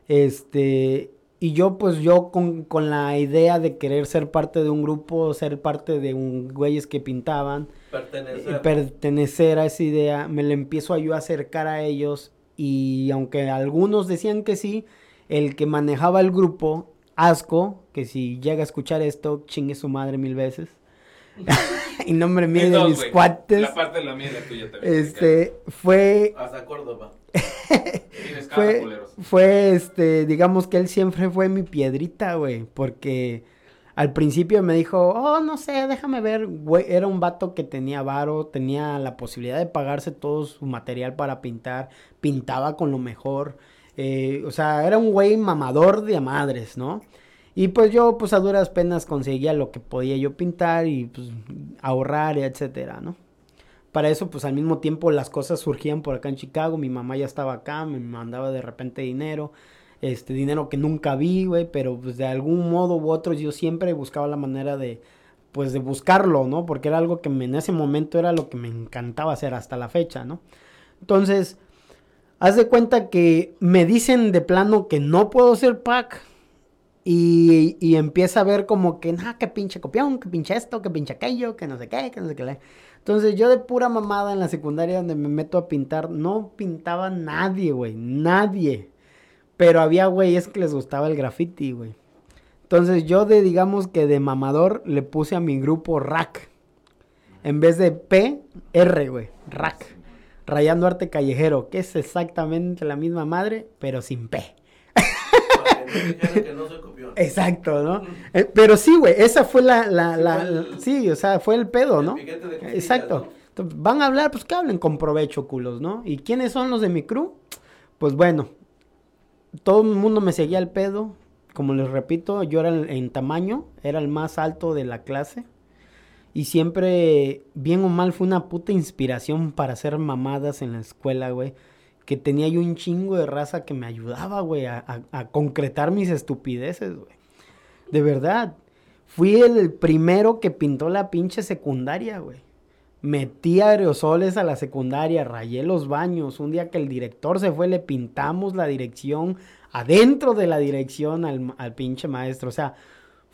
Este, y yo pues yo con, con la idea de querer ser parte de un grupo, ser parte de un güeyes que pintaban, Pertenecer. pertenecer a esa idea, me le empiezo a yo a acercar a ellos y aunque algunos decían que sí, el que manejaba el grupo, Asco, que si llega a escuchar esto, chingue su madre mil veces. y nombre mío de mis cuates. La parte de la mía y la tuya también. Este, fue Hasta Córdoba. Fue, fue, este, digamos que él siempre fue mi piedrita, güey, porque al principio me dijo, oh, no sé, déjame ver, güey, era un vato que tenía varo, tenía la posibilidad de pagarse todo su material para pintar, pintaba con lo mejor, eh, o sea, era un güey mamador de madres, ¿no? Y pues yo, pues a duras penas conseguía lo que podía yo pintar y pues ahorrar, etcétera, ¿no? Para eso, pues al mismo tiempo las cosas surgían por acá en Chicago, mi mamá ya estaba acá, me mandaba de repente dinero, este dinero que nunca vi, güey, pero pues de algún modo u otro yo siempre buscaba la manera de, pues de buscarlo, ¿no? Porque era algo que me- en ese momento era lo que me encantaba hacer hasta la fecha, ¿no? Entonces, haz de cuenta que me dicen de plano que no puedo ser pack. Y, y empieza a ver como que, nah, que pinche copión, que pinche esto, que pinche aquello, que no sé qué, que no sé qué. le-". Entonces yo de pura mamada en la secundaria donde me meto a pintar, no pintaba nadie, güey, nadie. Pero había güeyes que les gustaba el graffiti, güey. Entonces yo de, digamos que de mamador, le puse a mi grupo Rack. En vez de P, R, güey, Rack. Rayando arte callejero, que es exactamente la misma madre, pero sin P. Que no soy copión. Exacto, ¿no? Eh, pero sí, güey, esa fue la, la, Sí, la- fue el- sí, o sea, fue el pedo, el ¿no? piquete de costillas, Exacto. ¿no? Entonces, van a hablar, pues que hablen con provecho, culos, ¿no? ¿Y quiénes son los de mi crew? Pues bueno, todo el mundo me seguía el pedo. Como les repito, yo era el- en tamaño, era el más alto de la clase. Y siempre, bien o mal, fue una puta inspiración para hacer mamadas en la escuela, güey. Que tenía yo un chingo de raza que me ayudaba, güey, a, concretar mis estupideces, güey. De verdad. Fui el primero que pintó la pinche secundaria, güey. Metí aerosoles a la secundaria, rayé los baños. Un día que el director se fue, le pintamos la dirección adentro de la dirección al, al pinche maestro. O sea,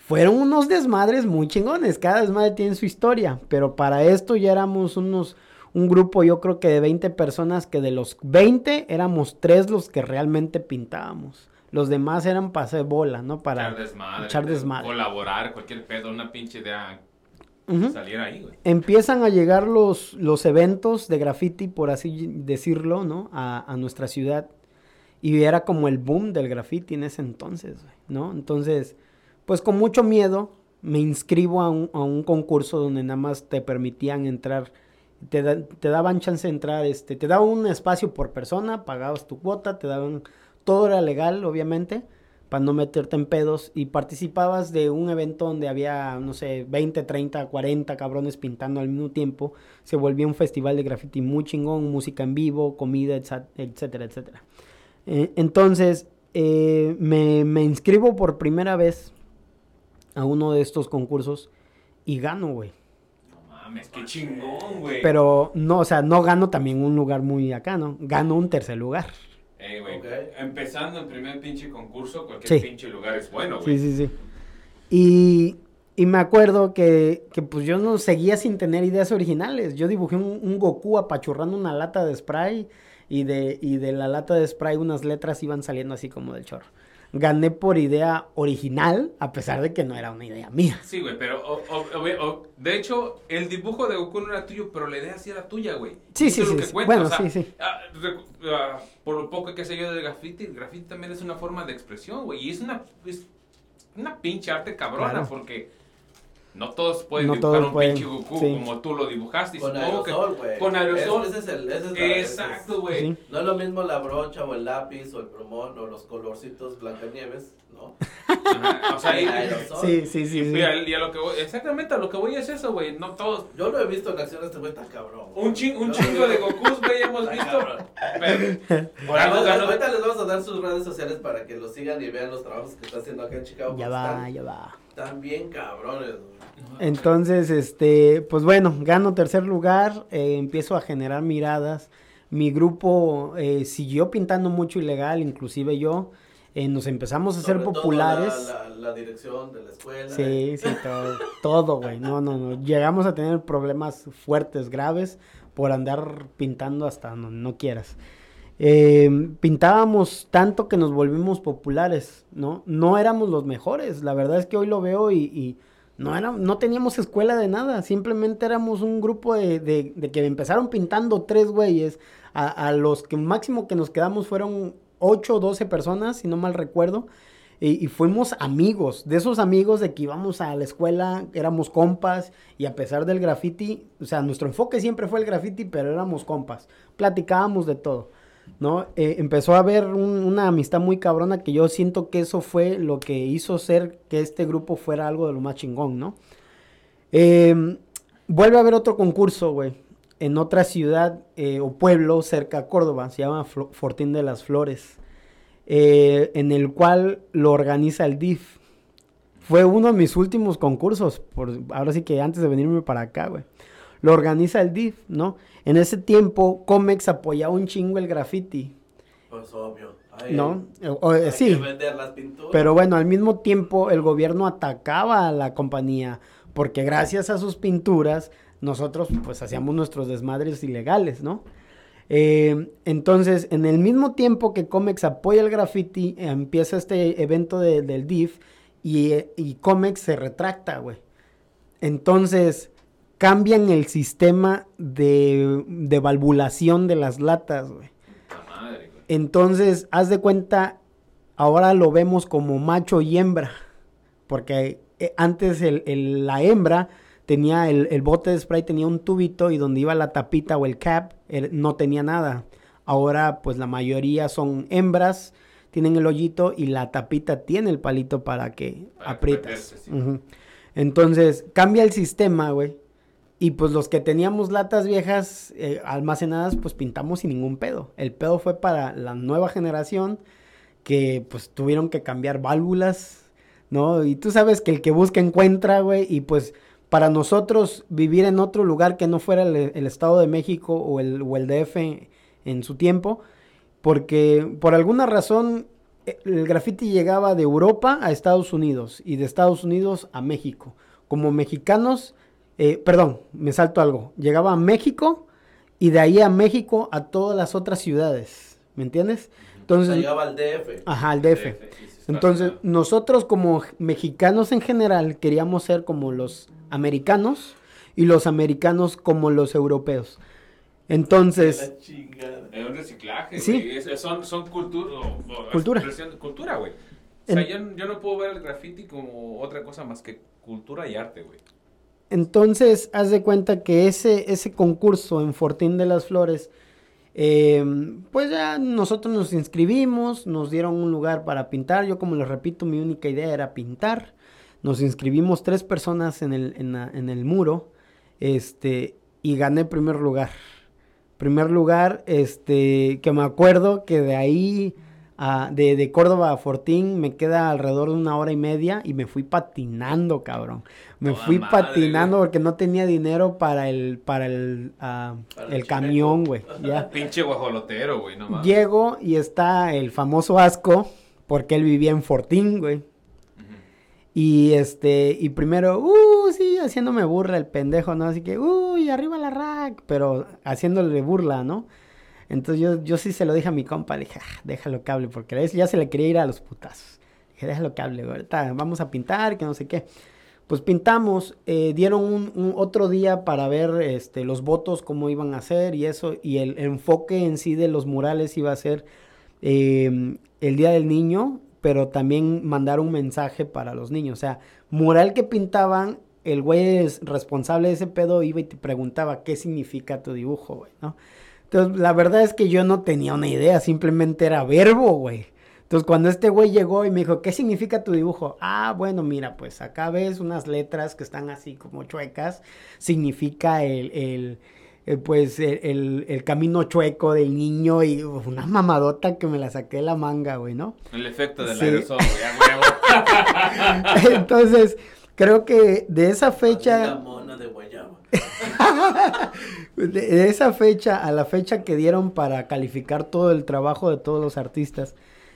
fueron unos desmadres muy chingones. Cada desmadre tiene su historia. Pero para esto ya éramos unos, un grupo, yo creo que de 20 personas, que de los 20 éramos tres los que realmente pintábamos. Los demás eran para hacer bola, ¿no? Para echar desmadre. echar de- desmadre. Colaborar, cualquier pedo, una pinche idea Ujú. saliera ahí, güey. empiezan a llegar los, los eventos de graffiti, por así decirlo, ¿no? A, a nuestra ciudad. Y era como el boom del graffiti en ese entonces, güey, ¿no? Entonces, pues con mucho miedo me inscribo a un, concurso donde nada más te permitían entrar, te, te daban chance de entrar, este, te daban un espacio por persona, pagabas tu cuota, te daban, todo era legal, obviamente, para no meterte en pedos y participabas de un evento donde había, no sé, 20, 30, 40 cabrones pintando al mismo tiempo. Se volvía un festival de graffiti muy chingón, música en vivo, comida, etcétera, etcétera. Eh, entonces, eh, me, me inscribo por primera vez a uno de estos concursos y gano, güey. No mames, qué chingón, güey. Pero no, o sea, no gano también un lugar muy acá, ¿no? Gano un tercer lugar. Ey, güey, Ok. empezando el primer pinche concurso, cualquier Sí. pinche lugar es bueno, güey. Sí, sí, sí. Y, y me acuerdo que, que, pues yo no seguía sin tener ideas originales. Yo dibujé un, un Goku apachurrando una lata de spray y de, y de la lata de spray unas letras iban saliendo así como del chorro. Gané por idea original, a pesar de que no era una idea mía. Sí, güey, pero o- o- o- o- de hecho, el dibujo de Goku no era tuyo, pero la idea sí era tuya, güey. Sí, sí, sí, que sí. cuenta, Bueno, sea, sí, sí. ah, ah, por lo poco que sé yo del graffiti, el graffiti también es una forma de expresión, güey. Y es una, es una pinche arte cabrona, Claro. porque No todos pueden No dibujar todos un pueden, pinche Goku sí. como tú lo dibujaste. y Con aerosol, güey. Con aerosol. Ese, ese es el, ese es la- Exacto, güey. Sí. No es lo mismo la brocha o el lápiz o el plumón o los colorcitos Blancanieves, ¿no? Ajá, O sea, El y- aerosol. Sí, sí, sí. sí. Mira, y a lo que voy, exactamente a lo que voy es eso, güey. No todos. Yo lo he visto en acción, este güey está cabrón. Un, ching, un Yo lo chingo de. Gokus, güey, hemos visto. Pero, por algo Ahorita- ganó. Ahorita les vamos a dar sus redes sociales para que lo sigan y vean los trabajos que está haciendo acá en Chicago. Ya va, ya va. Están bien cabrones, güey. Entonces, este, pues bueno, gano tercer lugar, eh, empiezo a generar miradas. Mi grupo eh, siguió pintando mucho ilegal, inclusive yo. eh, nos empezamos a hacer Sobre todo populares. La, la- la dirección de la escuela. Sí, sí, todo, todo, güey. No, no, no. Llegamos a tener problemas fuertes, graves, por andar pintando hasta no, no quieras. Eh, pintábamos tanto que nos volvimos populares, ¿no? No éramos los mejores. La verdad es que hoy lo veo y, no, era, no teníamos escuela de nada. Simplemente éramos un grupo de, que empezaron pintando tres güeyes. A, los que máximo que nos quedamos fueron 8 o 12 personas, si no mal recuerdo. Y fuimos amigos, de esos amigos de que íbamos a la escuela, éramos compas, y a pesar del graffiti, o sea, nuestro enfoque siempre fue el graffiti, pero éramos compas, platicábamos de todo, ¿no? Eh, empezó a haber un- una amistad muy cabrona que yo siento que eso fue lo que hizo ser que este grupo fuera algo de lo más chingón, ¿no? Eh, vuelve a haber otro concurso, güey, en otra ciudad eh, o pueblo cerca a Córdoba, se llama Fortín de las Flores eh, en el cual lo organiza el DIF. Fue uno de mis últimos concursos, por, ahora sí que antes de venirme para acá, güey. Lo organiza el DIF, ¿no? En ese tiempo, Comex apoyaba un chingo el graffiti, Pues obvio. ¿no? Eh, o- hay sí, que vender las pinturas. pero bueno, al mismo tiempo el gobierno atacaba a la compañía porque gracias a sus pinturas nosotros pues hacíamos nuestros desmadres ilegales, ¿no? Eh, entonces, en el mismo tiempo que Comex apoya el graffiti, eh, empieza este evento de- del DIF y, eh, y Comex se retracta, güey. Entonces, cambian el sistema de, de valvulación de las latas, güey. Entonces, haz de cuenta, ahora lo vemos como macho y hembra. Porque eh, antes el- el- la hembra tenía el, el bote de spray, tenía un tubito y donde iba la tapita o el cap, no tenía nada. Ahora, pues la mayoría son hembras, tienen el hoyito y la tapita tiene el palito para que Para aprietas. Entonces, cambia el sistema, güey. Y pues los que teníamos latas viejas eh, almacenadas, pues pintamos sin ningún pedo. El pedo fue para la nueva generación que pues tuvieron que cambiar válvulas, ¿no? Y tú sabes que el que busca encuentra, güey. Y pues para nosotros vivir en otro lugar que no fuera el, Estado de México o el, o el DF en su tiempo, porque por alguna razón eh, el graffiti llegaba de Europa a Estados Unidos y de Estados Unidos a México. Como mexicanos, eh, perdón, me salto algo, llegaba a México y de ahí a México a todas las otras ciudades, ¿me entiendes? Entonces, llegaba al DF. ajá, al DF. Entonces, nosotros como mexicanos en general queríamos ser como los americanos y los americanos como los europeos. Entonces, La chingada. Es un reciclaje, Sí. Es- son, son cultura. o- o Cultura. güey. O sea, En- yo, yo no puedo ver el graffiti como otra cosa más que cultura y arte, güey. Entonces, haz de cuenta que ese, ese concurso en Fortín de las Flores, eh, pues ya nosotros nos inscribimos, nos dieron un lugar para pintar. Yo, como les repito, mi única idea era pintar. Nos inscribimos tres personas en el, en el muro, este, y gané primer lugar. Primer lugar, este, que me acuerdo que de ahí, a- de, de Córdoba a Fortín, me queda alrededor de una hora y media y me fui patinando, cabrón. Me Toda fui madre, patinando porque no tenía dinero para el, para el, ah, Para el camión, güey. Ya. Pinche guajolotero, güey, no mames. Llego y está el famoso Asco, porque él vivía en Fortín, güey. Y este, y primero, uh, sí, haciéndome burla el pendejo, ¿no? Así que, uy, arriba la rack, pero haciéndole burla, ¿no? Entonces yo, yo sí se lo dije a mi compa, dije, "Ah, déjalo que hable, porque ya se le quería ir a los putazos. Dije, déjalo güey, ahorita vamos a pintar, que no sé qué. Pues pintamos, eh, dieron un, un otro día para ver este, los votos, cómo iban a hacer y eso, y el enfoque en sí de los murales iba a ser eh, el Día del Niño, pero también mandar un mensaje para los niños. O sea, mural que pintaban el güey es responsable de ese pedo iba y te preguntaba qué significa tu dibujo, güey, ¿no? Entonces, la verdad es que yo no tenía una idea, simplemente era verbo, güey. Entonces, cuando este güey llegó y me dijo, ¿qué significa tu dibujo? Ah, bueno, mira, pues acá ves unas letras que están así como chuecas. Significa el, el, el, pues, el, el- el camino chueco del niño y uf, una mamadota que me la saqué de la manga, güey, ¿no? El efecto del Sí. aerosol, güey, a huevo. Entonces, creo que de esa La fecha... mona de guayaba. De, esa fecha a la fecha que dieron para calificar todo el trabajo de todos los artistas,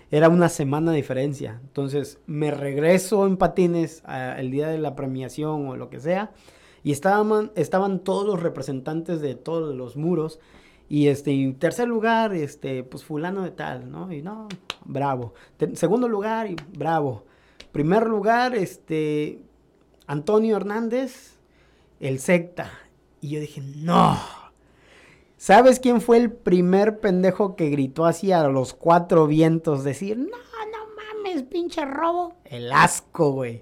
era una semana de diferencia. Entonces me regreso en patines el día de la premiación o lo que sea, y estaban, estaban todos los representantes de todos los muros. Y este, en tercer lugar, este, pues fulano de tal, ¿no? Y no, bravo. Te- segundo lugar, y bravo. Primer lugar, este, Antonio Hernández, el secta. Y yo dije, no. ¿Sabes quién fue el primer pendejo que gritó así a los cuatro vientos? Decir, no, no mames, pinche robo. El asco, güey.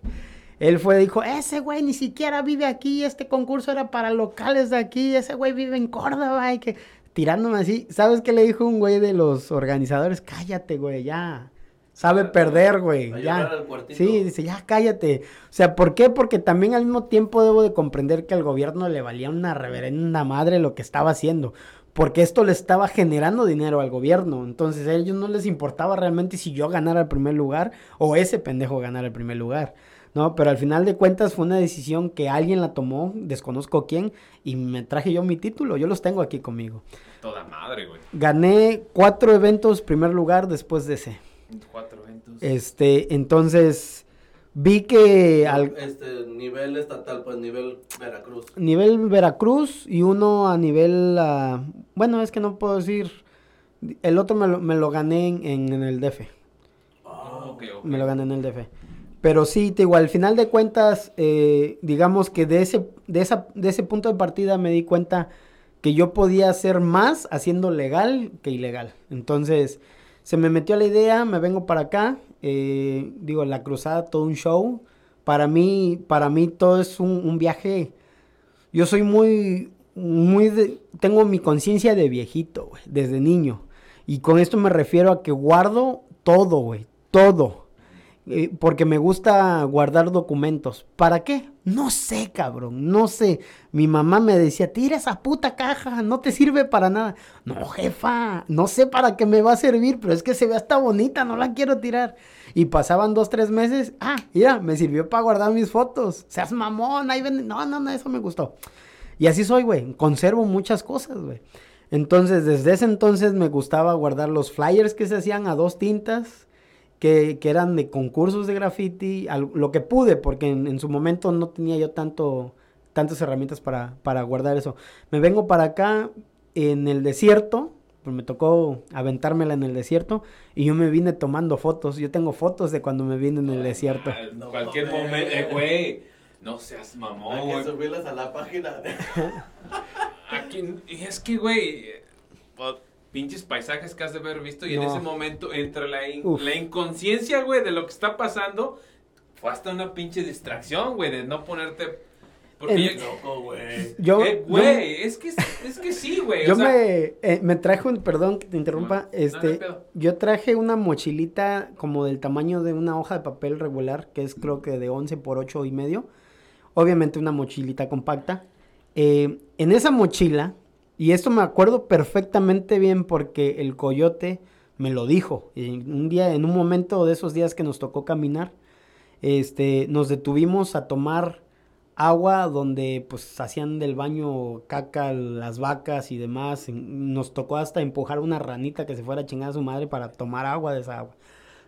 Él fue, dijo, ese güey ni siquiera vive aquí, este concurso era para locales de aquí, ese güey vive en Córdoba y que tirándome así. ¿Sabes qué le dijo un güey de los organizadores? Cállate, güey, ya. Sabe perder, güey, ya. Sí, dice, ya cállate. O sea, ¿por qué? Porque también al mismo tiempo debo de comprender que al gobierno le valía una reverenda madre lo que estaba haciendo. Porque esto le estaba generando dinero al gobierno. Entonces a ellos no les importaba realmente si yo ganara el primer lugar o ese pendejo ganara el primer lugar. No, pero al final de cuentas fue una decisión que alguien la tomó, desconozco quién, y me traje yo mi título. Yo los tengo aquí conmigo. Toda madre, güey. Gané cuatro eventos primer lugar después de ese. Cuatro eventos. Este, entonces vi que al Este nivel estatal, pues nivel Veracruz. nivel Veracruz y uno a nivel, ah, bueno, es que no puedo decir, el otro me lo, me lo gané en, en- en el DF, Ah, Ok, ok. me lo gané en el DF. Pero sí, te digo, al final de cuentas, eh, digamos que de ese, de, esa, de ese punto de partida me di cuenta que yo podía hacer más haciendo legal que ilegal. Entonces, se me metió la idea, me vengo para acá, eh, digo, la cruzada, todo un show. Para mí, para mí todo es un, viaje. Yo soy muy, muy, de- tengo mi conciencia de viejito, desde niño. Y con esto me refiero a que guardo todo, güey, todo. Eh, porque me gusta guardar documentos. ¿Para qué? No sé, cabrón, no sé. Mi mamá me decía, tira esa puta caja, no te sirve para nada. No, jefa, no sé para qué me va a servir, pero es que se ve hasta bonita, no la quiero tirar. Y pasaban dos, tres meses, ah, mira, me sirvió para guardar mis fotos. Seas mamón, ahí ven. No, no, no, eso me gustó. Y así soy, güey, conservo muchas cosas, güey. Entonces, desde ese entonces me gustaba guardar los flyers que se hacían a dos tintas que, que eran de concursos de graffiti, al- lo que pude, porque en, en su momento no tenía yo tanto, tantas herramientas para, para guardar eso. Me vengo para acá en el desierto, pues me tocó aventármela en el desierto, y yo me vine tomando fotos. Yo tengo fotos de cuando me vine en el desierto. No cualquier mames. momento, eh, güey. No seas mamón, Hay que subirlas a la página. Aquí, y es que, güey, eh, pinches paisajes que has de haber visto y en ese momento, entre la, in- Uf. la inconsciencia, güey, de lo que está pasando, fue hasta una pinche distracción, güey, de no ponerte... Porque ya- Loco, güey. Yo, eh, yo- güey, es que, es que sí, güey. Yo o sea, me, eh, me traje un, perdón que te interrumpa, este, yo traje una mochilita como del tamaño de una hoja de papel regular, que es creo que de 11 por 8 y medio, obviamente una mochilita compacta. Eh, en esa mochila, y esto me acuerdo perfectamente bien porque el coyote me lo dijo, en un día, en un momento de esos días que nos tocó caminar, este, nos detuvimos a tomar agua donde pues hacían del baño caca las vacas y demás. Nos tocó hasta empujar una ranita que se fuera a chingar a su madre para tomar agua de esa agua,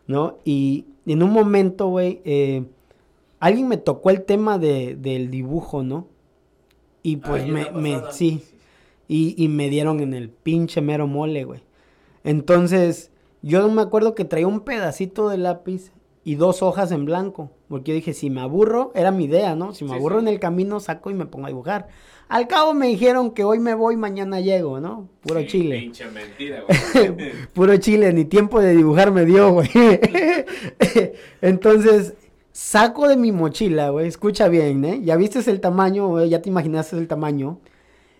¿no? Y en un momento, güey, eh, alguien me tocó el tema de, del dibujo, ¿no? Y pues Ahí me, me, sí, y, y me dieron en el pinche mero mole, güey. Entonces, yo me acuerdo que traía un pedacito de lápiz y dos hojas en blanco. Porque yo dije, si me aburro, era mi idea, ¿no? Si me Sí, aburro sí. en el camino, saco y me pongo a dibujar. Al cabo me dijeron que hoy me voy, mañana llego, ¿no? Puro sí, chile. Pinche mentira, güey. Puro chile, ni tiempo de dibujar me dio, güey. Entonces, Saco de mi mochila, güey. Escucha bien, ¿eh? Ya viste el tamaño, güey, ya te imaginaste el tamaño.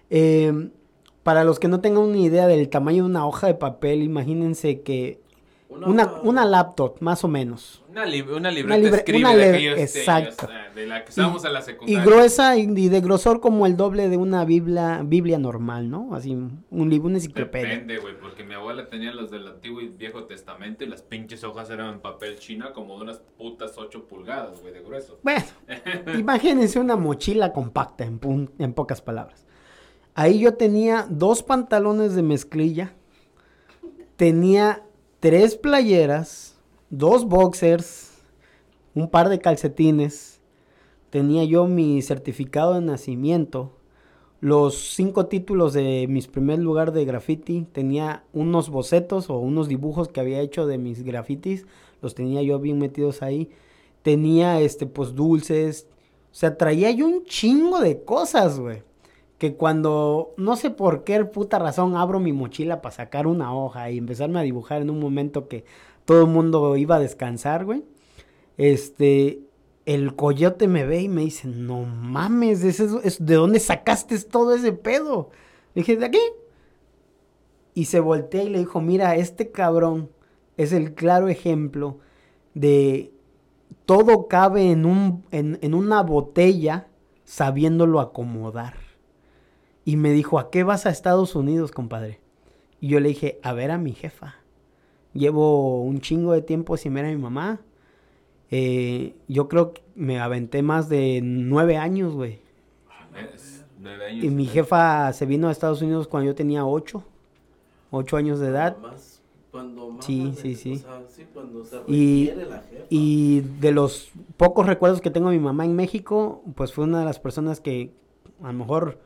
Eh, para los que no tengan ni idea del tamaño de una hoja de papel, imagínense que una, una laptop, más o menos. Una, li- una libreta libre- escribe una de aquellos exacto. ah, de la que estábamos en la Y secundaria. gruesa y, y de grosor como el doble de una biblia, biblia normal, ¿no? Así, un libro, una enciclopedia. Depende, güey, porque mi abuela tenía los del Antiguo y Viejo Testamento y las pinches hojas eran en papel china como de unas putas 8 pulgadas, güey, de grueso. Bueno, imagínense una mochila compacta, en, pun- en pocas palabras. Ahí yo tenía dos pantalones de mezclilla, tenía tres playeras, dos boxers, un par de calcetines, tenía yo mi certificado de nacimiento, los cinco títulos de mis primer lugar de graffiti, tenía unos bocetos o unos dibujos que había hecho de mis grafitis, los tenía yo bien metidos ahí tenía este pues dulces, o sea, traía yo un chingo de cosas, güey. Que cuando, no sé por qué puta razón, abro mi mochila para sacar una hoja y empezarme a dibujar en un momento que todo el mundo iba a descansar, güey. Este, el coyote me ve y me dice, no mames, ¿es ¿de dónde sacaste todo ese pedo? Le dije, de aquí. Y se voltea y le dijo, mira, este cabrón es el claro ejemplo de todo cabe en, un, en una botella sabiéndolo acomodar. Y me dijo, ¿a qué vas a Estados Unidos, compadre? Y yo le dije, a ver a mi jefa. Llevo un chingo de tiempo sin ver a mi mamá. Eh, yo creo que me aventé más de nueve años, güey. Es nueve años. Y mi jefa se vino a Estados Unidos cuando yo tenía ocho. Ocho años de edad. Más, cuando más Sí, sí, sí. O sea, sí, cuando se Y- requiere la jefa. Y de los pocos recuerdos que tengo de mi mamá en México, pues fue una de las personas que a lo mejor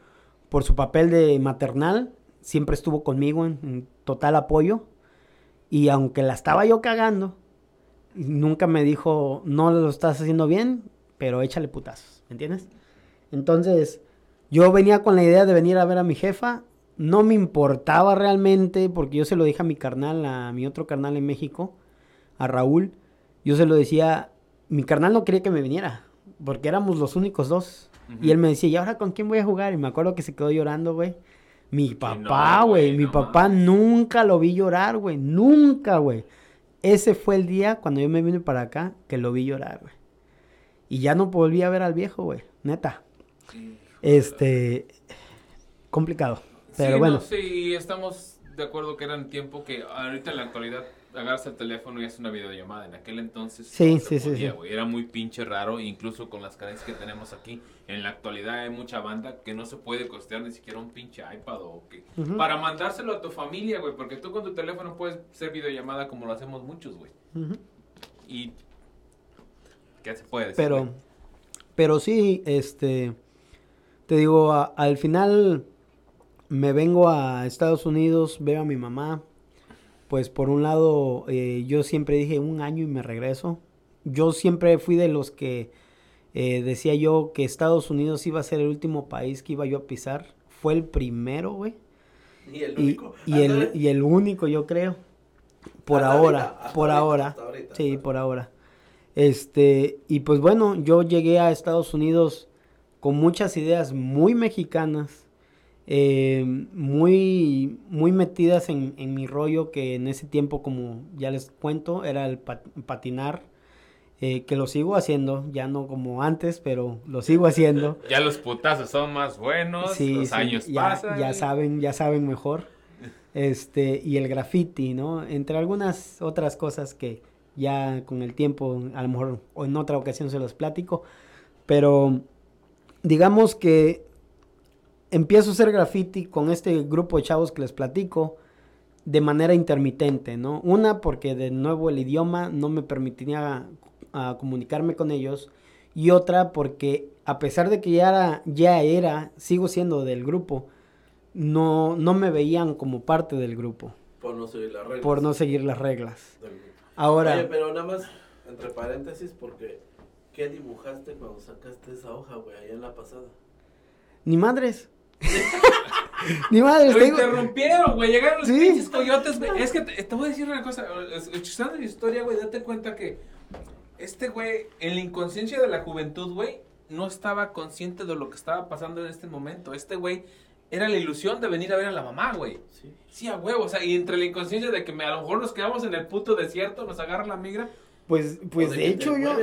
por su papel de maternal siempre estuvo conmigo en, total apoyo. Y aunque la estaba yo cagando, nunca me dijo, no lo estás haciendo bien, pero échale putazos, ¿me entiendes? Entonces, yo venía con la idea de venir a ver a mi jefa. No me importaba realmente, porque yo se lo dije a mi carnal, a mi otro carnal en México, a Raúl. Yo se lo decía, mi carnal no quería que me viniera, porque éramos los únicos dos. Y él me decía, ¿y ahora con quién voy a jugar? Y me acuerdo que se quedó llorando, güey. Mi papá, güey, mi no papá nunca lo vi llorar, güey, nunca, güey. Ese fue el día cuando yo me vine para acá que lo vi llorar, güey. Y ya no volví a ver al viejo, güey, neta. Este, complicado. Pero sí, bueno, no, sí, estamos de acuerdo que era un tiempo que ahorita en la actualidad agarras el teléfono y es una videollamada. En aquel entonces Sí, no se sí, sí, podía, sí. güey. Era muy pinche raro, incluso con las carencias que tenemos aquí. En la actualidad hay mucha banda que no se puede costear ni siquiera un pinche iPad o que para mandárselo a tu familia, güey, porque tú con tu teléfono puedes hacer videollamada como lo hacemos muchos, güey. Y ¿qué se puede decir? Pero, güey? pero sí, este, te digo, a- al final me vengo a Estados Unidos, veo a mi mamá. Pues por un lado, eh, yo siempre dije un año y me regreso. Yo siempre fui de los que eh, decía yo que Estados Unidos iba a ser el último país que iba yo a pisar. Fue el primero, güey. Y el único. y el, y el único, yo creo. Por Hasta ahora, ahorita, hasta por ahorita, ahora. hasta ahorita, sí, por ahora. Este, y pues bueno, yo llegué a Estados Unidos con muchas ideas muy mexicanas, eh, muy, muy metidas en, en mi rollo, que en ese tiempo, como ya les cuento, era el pat- patinar, eh, que lo sigo haciendo, ya no como antes, pero lo sigo haciendo. Ya los putazos son más buenos, Sí, los sí, años ya, pasan. ya saben, ya saben mejor. Este, y el graffiti, ¿no? Entre algunas otras cosas que ya con el tiempo, a lo mejor o en otra ocasión se los platico. Pero digamos que empiezo a hacer graffiti con este grupo de chavos que les platico de manera intermitente, ¿no? Una porque de nuevo el idioma no me permitía ah, comunicarme con ellos y otra porque a pesar de que ya era, ya era, sigo siendo del grupo, no, no me veían como parte del grupo Por no seguir las reglas. por no seguir las reglas. Ahora, Oye, pero nada más, entre paréntesis, porque ¿qué dibujaste cuando sacaste esa hoja, güey, allá en la pasada? ni madres. ni madres, Lo te digo- interrumpieron, güey. Llegaron los Sí. pinches coyotes, güey. Es que te, te voy a decir una cosa. es- Escuchando la historia, güey, date cuenta que Este güey, en la inconsciencia de la juventud, güey, no estaba consciente de lo que estaba pasando en este momento. Este güey era la ilusión de venir a ver a la mamá, güey. Sí. Sí, a huevo, o sea, y entre la inconsciencia de que me- a lo mejor nos quedamos en el puto desierto, nos agarra la migra. Pues, pues de que hecho yo... O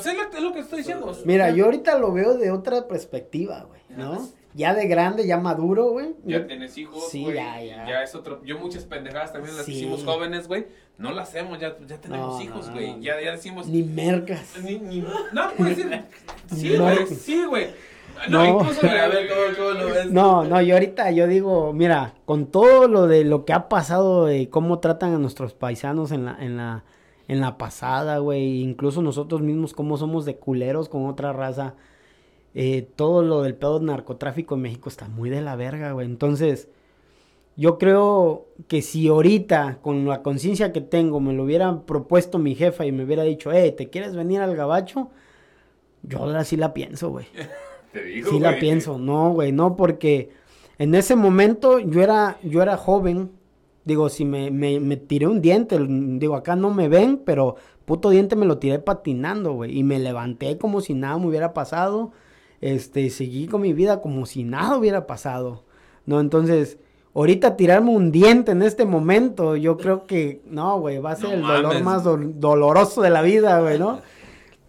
sea, es lo, que estoy diciendo. Mira, yo ahorita lo veo de otra perspectiva, güey, ¿no? Ya de grande, ya maduro, güey. Ya tienes hijos, Sí, güey. ya, y ya. es otro. Yo muchas pendejadas también las Sí. hicimos jóvenes, güey. No las hacemos, ya, ya tenemos No, hijos, no, güey. no. Ya, ya decimos. Ni mercas. Ni, ni, no. Sí, güey. mercas. Sí, güey. No, No. incluso. A ver, ¿cómo, cómo lo ves? No, no, yo ahorita yo digo, mira, con todo lo de lo que ha pasado, de cómo tratan a nuestros paisanos en la, en la, en la pasada, güey, incluso nosotros mismos cómo somos de culeros con otra raza, eh, todo lo del pedo narcotráfico en México está muy de la verga, güey. Entonces, yo creo que si ahorita, con la conciencia que tengo, me lo hubiera propuesto mi jefa y me hubiera dicho, eh, ¿te quieres venir al gabacho? Yo ahora sí la pienso, güey. Te digo. Sí la pienso, no, güey, no, porque en ese momento yo era, yo era joven, digo, si me, me, me tiré un diente, digo, acá no me ven, pero puto diente me lo tiré patinando, güey, y me levanté como si nada me hubiera pasado, este, seguí con mi vida como si nada hubiera pasado, ¿no? Entonces, ahorita tirarme un diente en este momento, yo creo que, no, güey, va a ser No el dolor mames. más dol- doloroso de la vida, güey, ¿no?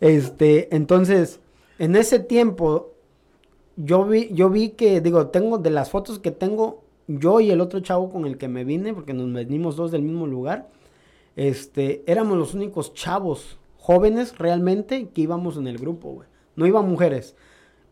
Este, entonces, en ese tiempo, yo vi, yo vi que, digo, tengo de las fotos que tengo, yo y el otro chavo con el que me vine, porque nos venimos dos del mismo lugar, este, éramos los únicos chavos jóvenes realmente que íbamos en el grupo, güey. No iban mujeres.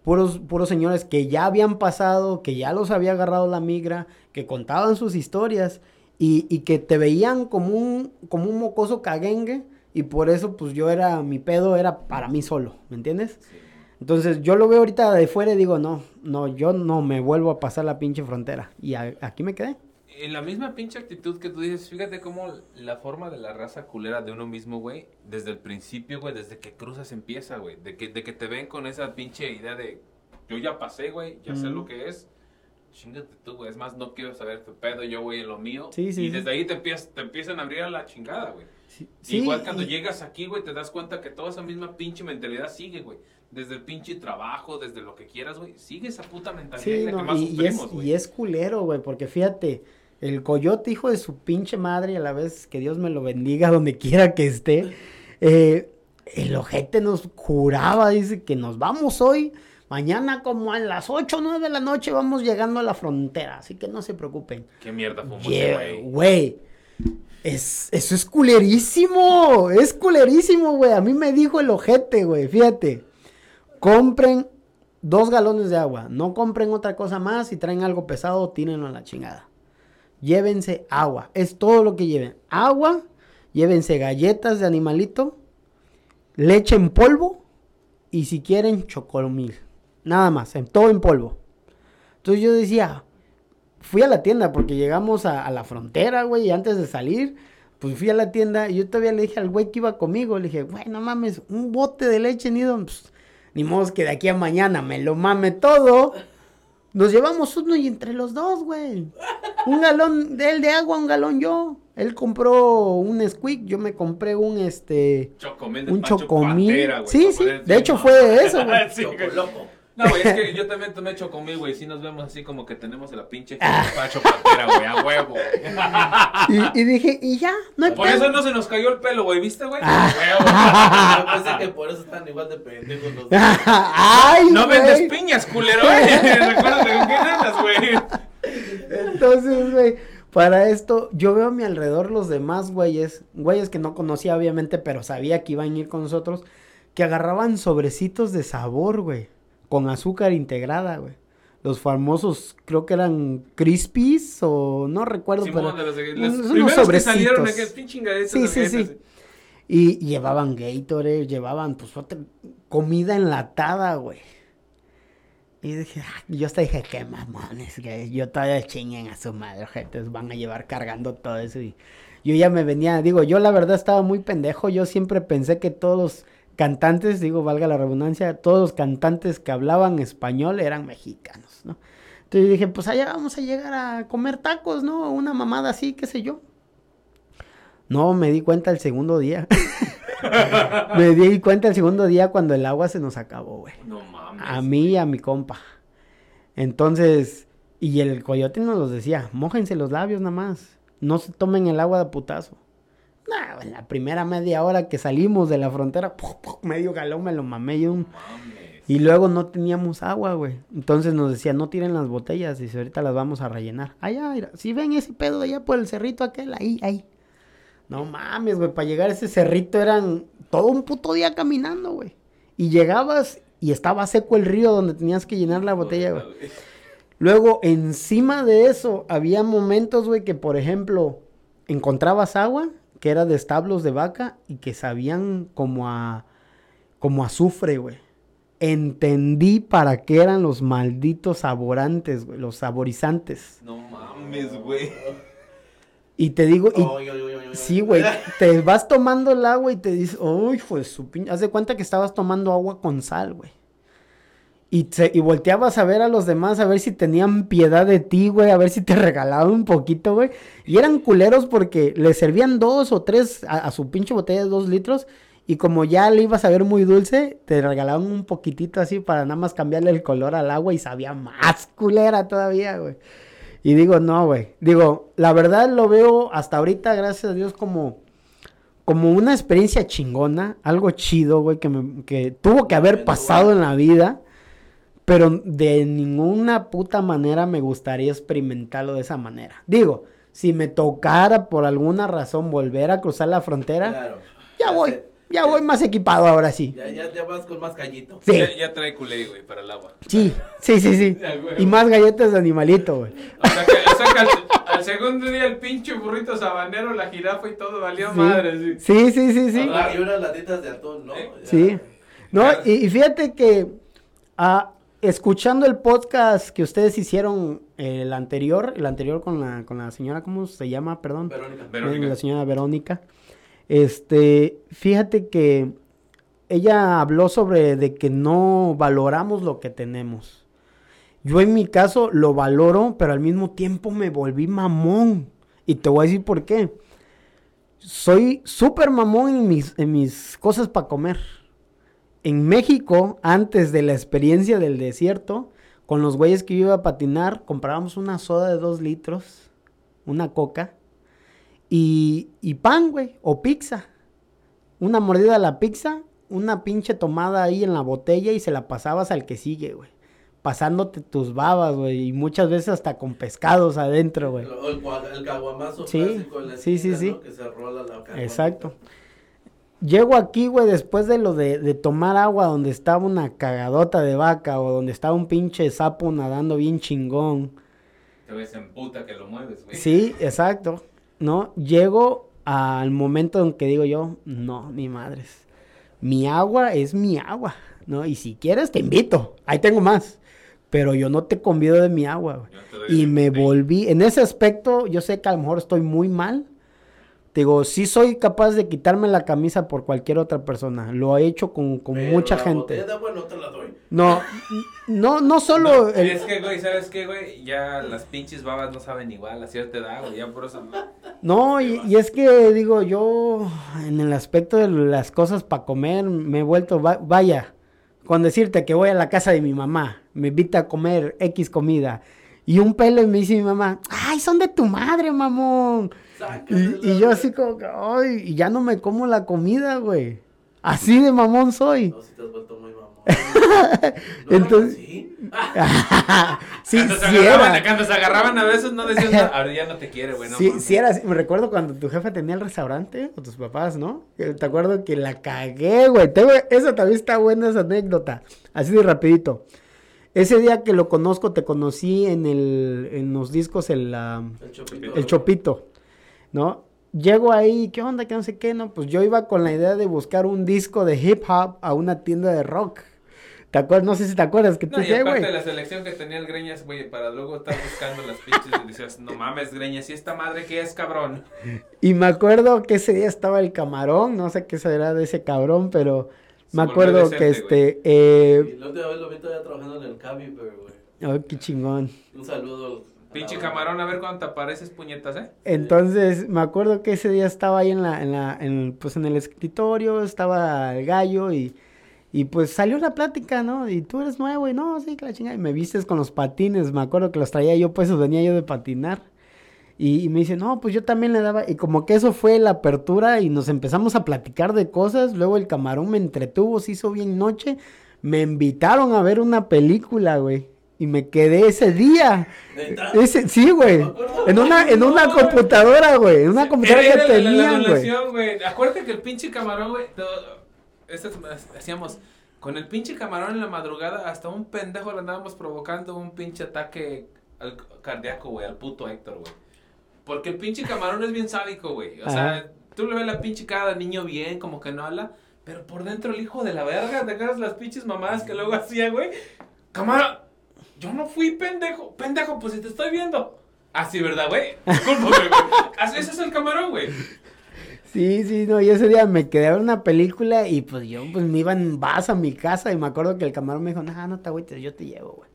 Puros, puros señores que ya habían pasado, que ya los había agarrado la migra, que contaban sus historias y, y que te veían como un, como un mocoso caguengue y por eso pues yo era, mi pedo era para mí solo, ¿me entiendes? Sí. Entonces yo lo veo ahorita de fuera y digo, no, no, yo no me vuelvo a pasar la pinche frontera. Y a- aquí me quedé. En la misma pinche actitud que tú dices, fíjate cómo la forma de la raza culera de uno mismo, güey, desde el principio, güey, desde que cruzas empieza, güey, de que, de que te ven con esa pinche idea de, yo ya pasé, güey, ya sé lo que es, chingate tú, güey, es más, no quiero saber tu pedo, yo voy en lo mío, Sí, sí, y sí. desde ahí te, empiezas, te empiezan a abrir a la chingada, güey. Sí, Igual cuando y- llegas aquí, güey, te das cuenta que toda esa misma pinche mentalidad sigue, güey. Desde el pinche trabajo, desde lo que quieras, güey. Sigue esa puta mentalidad Sí, y no, que más y, y sufrimos, es, güey. y es culero, güey, porque fíjate, el coyote, hijo de su pinche madre, y a la vez que Dios me lo bendiga donde quiera que esté, eh, el ojete nos juraba, dice que nos vamos hoy, mañana como a las 8 o 9 de la noche vamos llegando a la frontera, así que no se preocupen. Qué mierda fumó güey. Güey, es, eso es culerísimo, es culerísimo, güey, a mí me dijo el ojete, güey, fíjate, compren dos galones de agua, no compren otra cosa más, si traen algo pesado, tírenlo a la chingada. Llévense agua, es todo lo que lleven. Agua, llévense galletas de animalito, leche en polvo y si quieren chocolomil. Nada más, todo en polvo. Entonces yo decía, fui a la tienda porque llegamos a, a la frontera, güey, y antes de salir, pues fui a la tienda y yo todavía le dije al güey que iba conmigo, le dije, güey, no mames, un bote de leche nido, pues, ni modo que de aquí a mañana me lo mame todo. Nos llevamos uno y entre los dos, güey. Un galón de él de agua, un galón yo. Él compró un squeak, yo me compré un este Chocomil de un Pancho chocomil. Güey, Sí, sí, de hecho fue eso, güey. Sí, loco. No, güey, es que yo también tomé chocomil, güey. Sí nos vemos así como que tenemos la pinche Pancho Pantera, güey, a huevo. Y, y dije, y ya, no hay Por eso no se nos cayó el pelo, güey, ¿viste, güey? Yo pensé que por eso están igual de pendejos los dos. Ay, No güey. vendes piñas, culero. eh. Recuérdate con quién andas, güey. Entonces, güey, para esto, yo veo a mi alrededor los demás güeyes, güeyes que no conocía obviamente, pero sabía que iban a ir con nosotros, que agarraban sobrecitos de sabor, güey, con azúcar integrada, güey. Los famosos, creo que eran Crispies o no recuerdo, pero los, los unos primeros que salieron, sobrecitos. aquel Sí, sí, sí. Y llevaban Gatorade, llevaban pues otra comida enlatada, güey. Y dije, ah, yo hasta dije, qué mamones, que yo todavía chinguen a su madre, gente, van a llevar cargando todo eso. Y yo ya me venía, digo, yo la verdad estaba muy pendejo, yo siempre pensé que todos los cantantes, digo, valga la redundancia, todos los cantantes que hablaban español eran mexicanos, ¿no? Entonces dije, pues allá vamos a llegar a comer tacos, ¿no? Una mamada así, qué sé yo. No, me di cuenta el segundo día. Me di cuenta el segundo día cuando el agua se nos acabó, güey. No mames. A mí y a mi compa. Entonces, y el coyote nos los decía, mójense los labios nada más. No se tomen el agua de putazo. Nah, en la primera media hora que salimos de la frontera, ¡puf, puf! medio galón me lo mamé yo. Y luego no teníamos agua, güey. Entonces nos decía, no tiren las botellas y si ahorita las vamos a rellenar. Allá, mira, si ven ese pedo de allá por el cerrito aquel, ahí, ahí. No mames, güey, para llegar a ese cerrito eran todo un puto día caminando, güey. Y llegabas y estaba seco el río donde tenías que llenar la botella, güey. Luego, encima de eso, había momentos, güey, que por ejemplo, encontrabas agua que era de establos de vaca y que sabían como a como azufre, güey. Entendí para qué eran los malditos saborantes, güey, los saborizantes. No mames, güey. Y te digo, y, sí, güey, te vas tomando el agua y te dices, uy, pues su pinche, haz de cuenta que estabas tomando agua con sal, güey. Y, volteabas a ver a los demás, a ver si tenían piedad de ti, güey, a ver si te regalaban un poquito, güey. Y eran culeros porque le servían dos o tres a, a su pinche botella de dos litros. Y como ya le ibas a ver muy dulce, te regalaban un poquitito así para nada más cambiarle el color al agua y sabía más culera todavía, güey. Y digo, no, güey. Digo, la verdad lo veo hasta ahorita, gracias a Dios, como, como una experiencia chingona, algo chido, güey, que, me- que tuvo que haber pasado en la vida. Pero de ninguna puta manera me gustaría experimentarlo de esa manera. Digo, si me tocara por alguna razón volver a cruzar la frontera, Claro. ya voy, ya voy más equipado ahora sí. Ya, ya, ya vas con más callito. Sí, Ya, ya trae culé, güey, para el agua. sí, sí, sí, sí. Y más galletas de animalito, güey. O sea que, o sea que al, al segundo día el pinche burrito sabanero, la jirafa y todo valió Sí. madre, sí. Sí, sí, sí, sí. Ah, y unas latitas de atún, ¿no? Sí. No, y, y fíjate que ah, escuchando el podcast que ustedes hicieron eh, el anterior, el anterior con la, con la señora, ¿cómo se llama? Perdón. Verónica. Verónica. La señora Verónica. Este, fíjate que ella habló sobre de que no valoramos lo que tenemos. Yo en mi caso lo valoro, pero al mismo tiempo me volví mamón. Y te voy a decir por qué. Soy súper mamón en mis, en mis cosas para comer. En México, antes de la experiencia del desierto, con los güeyes que yo iba a patinar, comprábamos una soda de dos litros, una coca y, y pan, güey, o pizza. Una mordida a la pizza, una pinche tomada ahí en la botella y se la pasabas al que sigue, güey. Pasándote tus babas, güey, y muchas veces hasta con pescados adentro, güey. El, el, el caguamazo Sí, clásico en la sí, sí, sí. ¿no? Que se rola la. Exacto. Llego aquí, güey, después de lo de, de tomar agua donde estaba una cagadota de vaca o donde estaba un pinche sapo nadando bien chingón. Te ves en puta que lo mueves, güey. Sí, exacto. ¿No? Llego al momento en que digo yo, no, ni madres. Mi agua es mi agua, ¿no? Y si quieres te invito. Ahí tengo más. Pero yo no te convido de mi agua, güey. Y me volví, en ese aspecto, yo sé que a lo mejor estoy muy mal. Te Digo, sí soy capaz de quitarme la camisa por cualquier otra persona. Lo he hecho con, con Pero mucha la gente. de agua no te la doy. No, no, no solo el- Es que, güey, ¿sabes qué, güey? Ya las pinches babas no saben igual a cierta edad, güey. Ya por eso. No, y, y es que digo, yo en el aspecto de las cosas para comer me he vuelto, va- vaya, con decirte que voy a la casa de mi mamá, me invita a comer X comida y un pelo y me dice mi mamá, ay, son de tu madre, mamón. Y, y yo así como que, ay, y ya no me como la comida, güey. Así de mamón soy. No, si te has vuelto muy mamón. ¿No Entonces- así? sí, cuando, se sí agarraban, era. cuando se agarraban a veces no decías nada. Ahora ya no te quiere, güey. No, Sí, sí era así. Me recuerdo cuando tu jefe tenía el restaurante, o tus papás, ¿no? Te acuerdo que la cagué, güey. Tengo- Esa también está buena, esa anécdota. Así de rapidito. Ese día que lo conozco, te conocí en el, en los discos, el, El chopito. el chopito, ¿no? Llego ahí, ¿qué onda? Que no sé qué, ¿no? Pues yo iba con la idea de buscar un disco de hip hop a una tienda de rock. ¿Te acuerdas? No sé si te acuerdas que te No, dije, aparte güey. de la selección que tenía el Greñas, güey, para luego estar buscando las pinches y decías, no mames, Greñas, ¿y esta madre qué es, cabrón? Y me acuerdo que ese día estaba el camarón, no sé qué será de ese cabrón, pero Se me acuerdo que decente, este, eh, Y la última vez lo vi todavía trabajando en el Cabi, pero, güey. ay, qué chingón. Un saludo Pinche camarón, a ver cuándo te apareces puñetas, ¿eh? Entonces, me acuerdo que ese día estaba ahí en la, en la, en, pues en el escritorio, estaba el gallo y, y pues salió la plática, ¿no? Y tú eres nuevo y no, sí, que la chingada. Y me vistes con los patines, me acuerdo que los traía yo, pues venía yo de patinar. Y, y me dice, no, pues yo también le daba, y como que eso fue la apertura y nos empezamos a platicar de cosas, luego el camarón me entretuvo, se hizo bien noche, me invitaron a ver una película, güey. Y me quedé ese día. Ese, sí, güey. En una, en una No, computadora, güey. En una computadora Era que tenían, güey. Acuérdate que el pinche camarón, güey. hacíamos. Con el pinche camarón en la madrugada, hasta un pendejo le andábamos provocando un pinche ataque al cardíaco, güey, al puto Héctor, güey. Porque el pinche camarón es bien sádico, güey. O sea, tú le ves la pinche cara de niño bien, como que no habla. Pero por dentro el hijo de la verga, ¿te acuerdas las pinches mamadas que luego hacía, güey? Camarón, yo no fui pendejo. Pendejo, pues si te estoy viendo. Así, ¿verdad, güey? Discúlpame, güey. Así, ese es el camarón, güey. Sí, sí, no, y ese día me quedé a ver una película y pues yo pues me iba en vas a mi casa y me acuerdo que el camarón me dijo, no, no te agüites, yo te llevo, güey.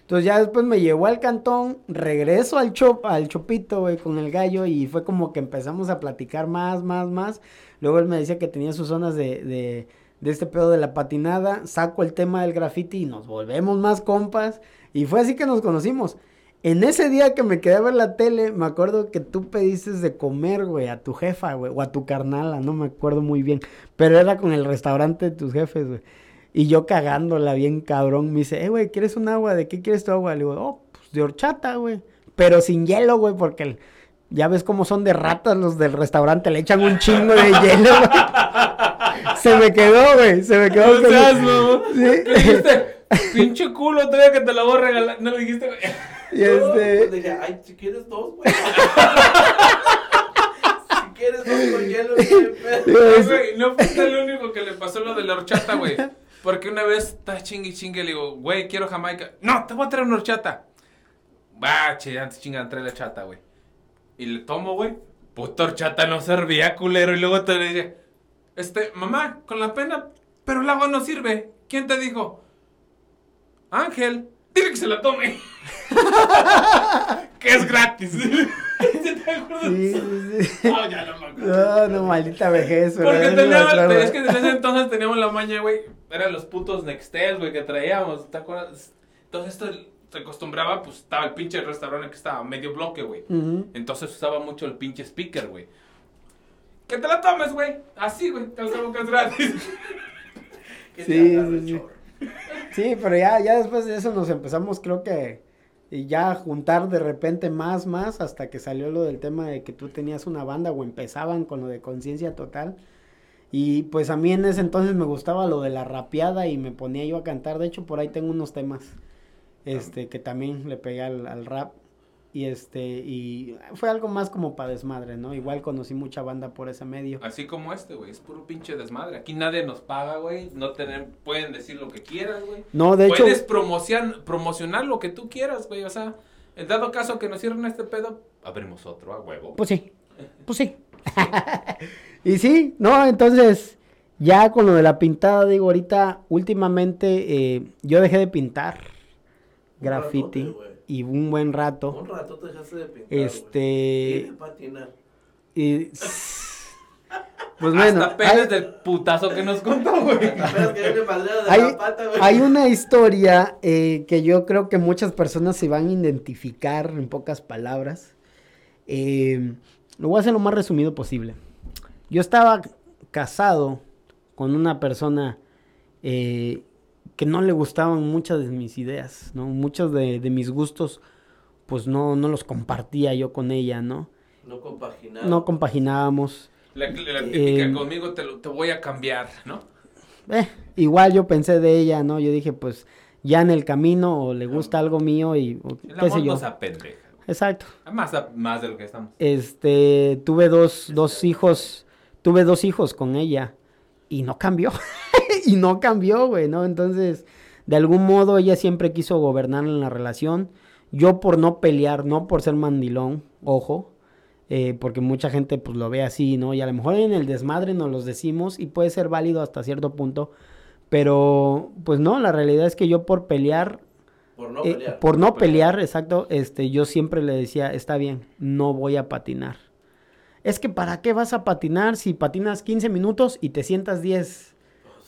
Entonces ya después me llevó al cantón, regreso al chop, al chopito, güey, con el gallo y fue como que empezamos a platicar más, más, más. Luego él me decía que tenía sus zonas de, de, de este pedo de la patinada, saco el tema del graffiti y nos volvemos más compas y fue así que nos conocimos. En ese día que me quedé a ver la tele, me acuerdo que tú pediste de comer, güey, a tu jefa, güey, o a tu carnala, no me acuerdo muy bien, pero era con el restaurante de tus jefes, güey. Y yo cagándola bien cabrón, me dice, eh, güey, ¿quieres un agua? ¿De qué quieres tu agua? Le digo, oh, pues de horchata, güey. Pero sin hielo, güey, porque el- ya ves cómo son de ratas los del restaurante, le echan un chingo de hielo, güey. Se me quedó, güey, se me quedó. No seas. Sí. Pinche culo, todavía que te lo voy a regalar. No le dijiste, güey. Y No, pues este... dije, ay, si quieres dos, güey. si quieres dos con hielo. Ay, güey, no fuiste el único que le pasó lo de la horchata, güey. Porque una vez está chingue y chingue, le digo, güey, quiero Jamaica. No, te voy a traer una horchata. Va, che, antes chinga, trae la chata, güey. Y le tomo, güey. Puta horchata no servía, culero. Y luego te le dice, este, mamá, con la pena, pero el agua no sirve. ¿Quién te dijo? Ángel, dile que se la tome. que es gratis. ¿Sí te acuerdas? Sí, sí, sí. Ah, ya no me acuerdo. No, no, maldita vejez, güey. Porque teníamos, es que en ese entonces teníamos la maña, güey. Eran los putos Nextel, güey, que traíamos, ¿te acuerdas? Entonces esto se acostumbraba, pues estaba el pinche restaurante que estaba medio bloque, güey. Entonces usaba mucho el pinche speaker, güey. Que te la tomes, güey. Así, güey, al cabo que es gratis. Que Sí, te sí, sí. Sí, pero ya, ya después de eso nos empezamos, creo que, y ya juntar de repente más, más, hasta que salió lo del tema de que tú tenías una banda o empezaban con lo de conciencia total. Y pues a mí en ese entonces me gustaba lo de la rapeada y me ponía yo a cantar. De hecho, por ahí tengo unos temas, este, que también le pegué al, al rap. Y este, y fue algo más como para desmadre, ¿no? Igual conocí mucha banda por ese medio. Así como este, güey, es puro pinche desmadre. Aquí nadie nos paga, güey. No tener, pueden decir lo que quieras, güey. No, de hecho... Puedes promocionar, promocionar lo que tú quieras, güey. O sea, en dado caso que nos cierren este pedo, abrimos otro, a huevo. Pues sí, pues sí. y sí, no, entonces, ya con lo de la pintada, digo, ahorita, últimamente, eh, yo dejé de pintar graffiti. Y un buen Un rato. rato te dejaste de pintar. Este, Quiere patinar. y, pues bueno, Hasta hay, del putazo que nos contó, güey. Esperas que viene madreada de hay, la pata, güey. hay una historia eh, que yo creo que muchas personas se van a identificar en pocas palabras. Eh, lo voy a hacer lo más resumido posible. Yo estaba casado con una persona eh, que no le gustaban muchas de mis ideas, ¿no? Muchos de, de mis gustos, pues no, no los compartía yo con ella, ¿no? No compaginado. No compaginábamos. La, la típica, Eh, conmigo te, lo- te voy a cambiar, ¿no? Eh, igual yo pensé de ella, ¿no? Yo dije, pues ya en el camino o le gusta algo mío y o El qué sé amor yo. Exacto. Más, a- más de lo que estamos. Este, tuve dos, dos hijos, tuve dos hijos con ella y no cambió. y no cambió, güey, ¿no? Entonces, de algún modo ella siempre quiso gobernar en la relación. Yo por no pelear, no por ser mandilón, ojo, eh, porque mucha gente pues lo ve así, ¿no? Y a lo mejor en el desmadre nos los decimos y puede ser válido hasta cierto punto, pero pues no, la realidad es que yo por pelear Por no eh, pelear. por no pelear, exacto, este, yo siempre le decía, está bien, no voy a patinar. Es que ¿para qué vas a patinar si patinas 15 minutos y te sientas 10?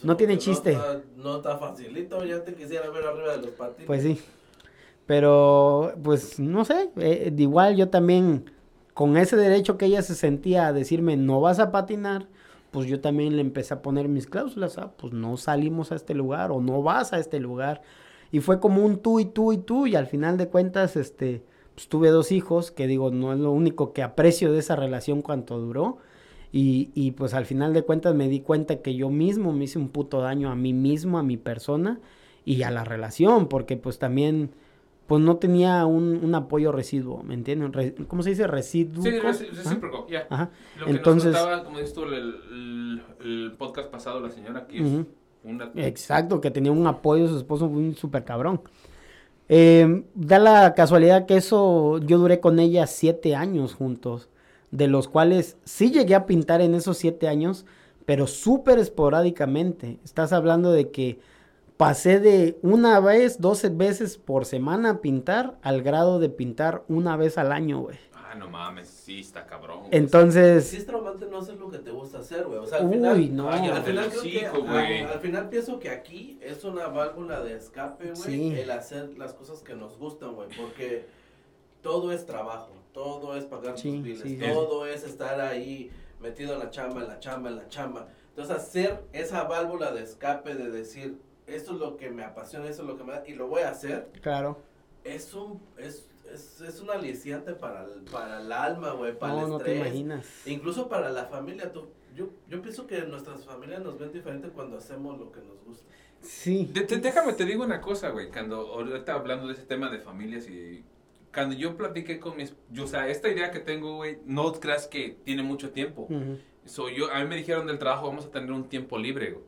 No tiene chiste. está- No está, facilito, ya te quisiera ver arriba de los patines. Pues sí. Pero, pues, no sé, eh, de igual yo también, con ese derecho que ella se sentía a decirme, no vas a patinar, pues yo también le empecé a poner mis cláusulas, ah, pues no salimos a este lugar o no vas a este lugar. Y fue como un tú y tú y tú, y al final de cuentas, este, pues tuve dos hijos, que digo, no es lo único que aprecio de esa relación cuanto duró. Y, y pues al final de cuentas me di cuenta que yo mismo me hice un puto daño a mí mismo, a mi persona y a la relación, porque pues también pues no tenía un, un apoyo residuo, ¿me entienden? Re- ¿Cómo se dice? Residuo. Sí, recíproco, ya. Lo que Entonces- nos contaba, como dices tú, el, el- el podcast pasado, la señora que una... Exacto, que tenía un apoyo su esposo un súper cabrón. Eh, da la casualidad que eso, yo duré con ella siete años juntos, de los cuales sí llegué a pintar en esos siete años, pero súper esporádicamente. Estás hablando de que pasé de una vez, doce veces por semana a pintar, al grado de pintar una vez al año, güey. Ah, no mames, sí, está cabrón. güey. Entonces, Sí es traumante no hacer lo que te gusta hacer, güey. O sea, al Uy, final, no. Ay, al final que, güey. al, al final pienso que aquí es una válvula de escape, güey, Sí. el hacer las cosas que nos gustan, güey, porque todo es trabajo, todo es pagar Sí, tus biles, sí, sí. todo es estar ahí metido en la chamba, en la chamba, en la chamba. Entonces hacer esa válvula de escape de decir, esto es lo que me apasiona, esto es lo que me da, y lo voy a hacer, claro, es un, es, es, es un aliciante para el, para el alma, güey, para no, el no te estrés. imaginas. Incluso para la familia, tú, yo, yo pienso que nuestras familias nos ven diferente cuando hacemos lo que nos gusta. Sí. De- déjame te digo una cosa, güey. Cuando ahorita hablando de ese tema de familias y cuando yo platiqué con mis, yo, o sea, esta idea que tengo, güey, no creas que tiene mucho tiempo. Ujú. So, yo, a mí me dijeron del trabajo, vamos a tener un tiempo libre, güey.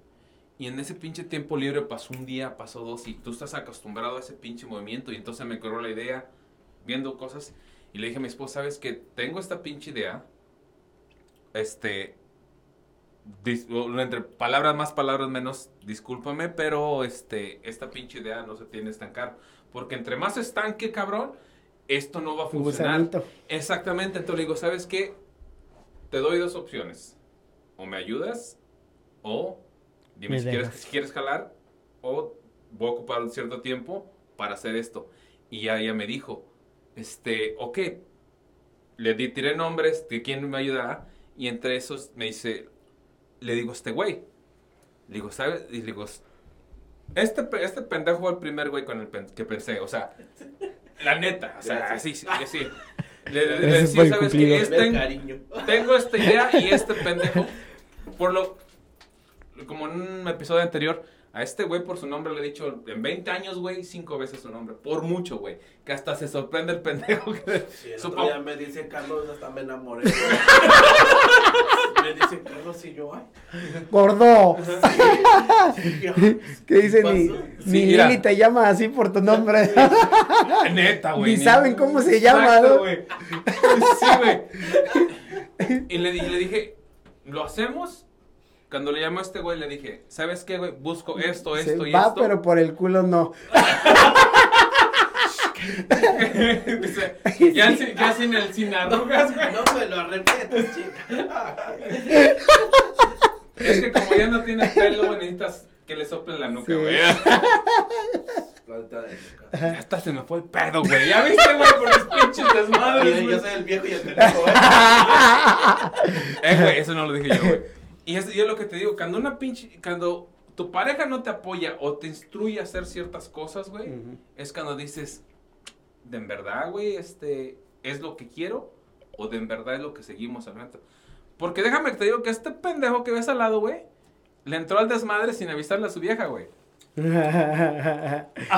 Y en ese pinche tiempo libre pasó un día, pasó dos, y tú estás acostumbrado a ese pinche movimiento. Y entonces me corrió la idea, viendo cosas, y le dije a mi esposa, ¿sabes qué? Tengo esta pinche idea. Este. dis- entre palabras más, palabras menos, discúlpame, pero este, esta pinche idea no se tiene que estancar. Porque entre más estanque, cabrón, esto no va a Un funcionar. gusanito. Exactamente, entonces le digo, ¿sabes qué? Te doy dos opciones. O me ayudas, o dime Me si quieres, si quieres jalar, o voy a ocupar un cierto tiempo para hacer esto. Y ya ella me dijo, este, ok, le di, tiré nombres de quién me ayudará, y entre esos me dice, le digo, este güey. Le digo, ¿sabes? Y le digo, este, este pendejo fue el primer güey con el que pensé, o sea, la neta, o sea, sí, sí, sí. Le, le- decía, ¿sabes qué? cumplido. Este- tengo esta idea y este pendejo, por lo, como en un episodio anterior, a este güey por su nombre le he dicho en 20 años, güey, cinco veces su nombre, por mucho, güey, que hasta se sorprende el pendejo que... Sí, el Supo- otro día me dice Carlos, hasta me enamoré. me dice Carlos y yo, ay. Gordo. ¿qué ¿Qué dice? Ni, Sí, ni te llama así por tu nombre. Neta, güey. Ni neta. saben cómo se llama, Exacto, ¿no? güey. Sí, güey. Y le, di- le dije, ¿lo hacemos? Cuando le llamó a este güey, le dije, ¿sabes qué, güey? Busco esto, Se esto y va, esto. pero por el culo no. Dice, ya, sin, ya sin el sin arrugas, güey. No me lo arrepientes, chica. Es que como ya no tienes pelo, güey, necesitas que le soplen la nuca, Sí. güey. Falta de nuca. Ya hasta se me fue el pedo, güey. Ya viste, güey, por los pinches desmadres, güey. yo soy el viejo y el pendejo, ¿eh? Eh, güey, eso no lo dije yo, güey. Y es yo lo que te digo, cuando una pinche, cuando tu pareja no te apoya o te instruye a hacer ciertas cosas, güey, Ujú. es cuando dices, ¿de en verdad, güey, este, es lo que quiero? ¿O de en verdad es lo que seguimos hablando? Porque déjame que te digo que este pendejo que ves al lado, güey, le entró al desmadre sin avisarle a su vieja, güey. O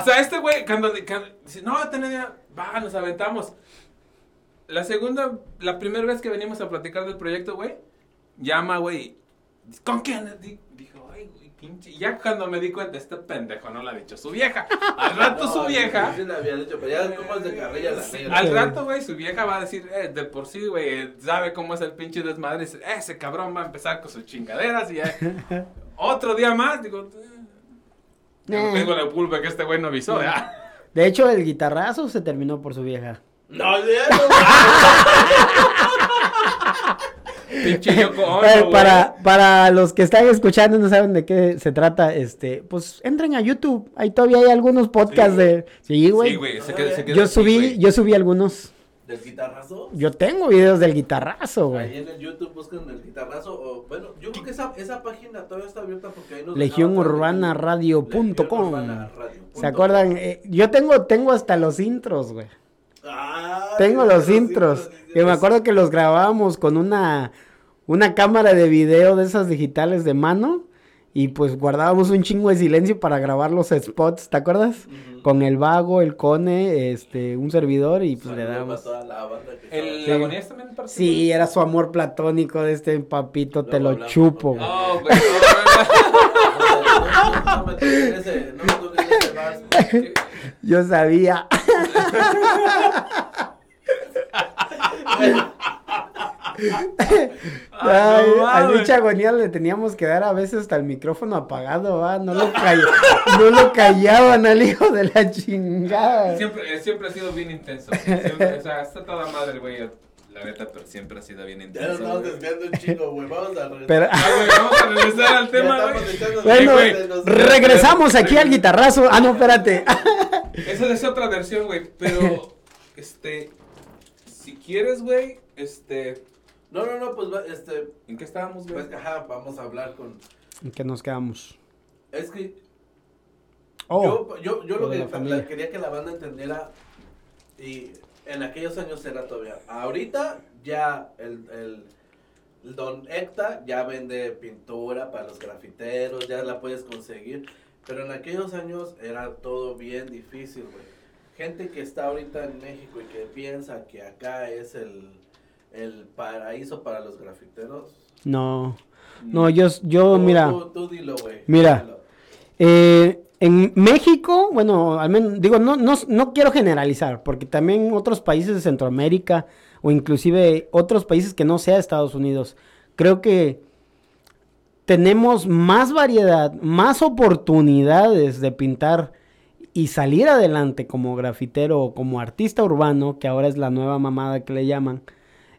sea, este güey, cuando, cuando dice, no, tenía, va, nos aventamos. La segunda, la primera vez que venimos a platicar del proyecto, güey, llama, güey, ¿con quién? Di- Dijo, ay, güey, pinche. Y ya cuando me di cuenta, este pendejo no lo ha dicho su vieja. Al rato su No, vieja, Sí, sí la había dicho, pero ya como es de carrilla la Sí, al rato, güey, su vieja va a decir, eh, de por sí, güey, sabe cómo es el pinche desmadre. Dice, "Eh, ese cabrón va a empezar con sus chingaderas y ya. Otro día más, digo, eh, Eh. tengo la culpa que este güey no avisó, ¿ya? De hecho, el guitarrazo se terminó por su vieja. No, ya Pinche Yoko Ono, güey. para, para los que están escuchando y no saben de qué se trata, este, pues entren a YouTube. Ahí todavía hay algunos podcasts Sí. de. Sí, güey. Sí, güey, se quedó, se quedó yo subí, güey. yo subí algunos. ¿Del guitarrazo? Yo tengo videos del guitarrazo, Ahí güey. en el YouTube buscan el guitarrazo o bueno, yo creo que esa, esa página todavía está abierta porque ahí nos Legionurbana.radio.com. Legionurbana.radio.com. ¿Se acuerdan? Eh, yo tengo, tengo hasta los intros, güey. Ah, Tengo sí, los intros. sí, Que me sí. acuerdo que los grabábamos con una, una cámara de video de esas digitales de mano. Y pues guardábamos un chingo de silencio para grabar los spots, ¿te acuerdas? Con el vago, el cone, este, un servidor y pues le Saludos dábamos. a toda la banda que ¿El Agonías también participó? Sí, era su amor platónico de este papito, te lo hablamos, chupo, porque- güey. Yo sabía. Ay, mames. bicho agonía le teníamos que dar a veces hasta el micrófono apagado, va, no lo, calla- no lo callaban al hijo de la chingada. Siempre, eh, siempre ha sido bien intenso. Siempre, o sea, está toda madre, güey. La neta, pero siempre ha sido bien Ya nos intenso. estamos desviando un chingo, güey. Vamos a regresar. Pero, Ah, güey, vamos a regresar al tema, güey. bueno, güey, los- regresamos aquí al guitarrazo. Ah, no, espérate. Esa es otra versión, güey. Pero, este. Si quieres, güey, este. No, no, no, pues va, este, ¿En qué estábamos, güey? pues, ajá, vamos a hablar con, ¿En qué nos quedamos? es que Oh, yo, yo, yo lo que la- quería que la banda entendiera, y en aquellos años era todavía, ahorita ya el, el, el Don Ecta ya vende pintura para los grafiteros, ya la puedes conseguir, pero en aquellos años era todo bien difícil, güey. Gente que está ahorita en México y que piensa que acá es el, el paraíso para los grafiteros. no. No, yo, yo, Tú- mira. Tú, tú dilo, güey. Mira. Dilo. Eh, en México, bueno, al menos, digo, no, no, no quiero generalizar, porque también otros países de Centroamérica o inclusive otros países que no sea Estados Unidos, creo que tenemos más variedad, más oportunidades de pintar y salir adelante como grafitero o como artista urbano, que ahora es la nueva mamada que le llaman,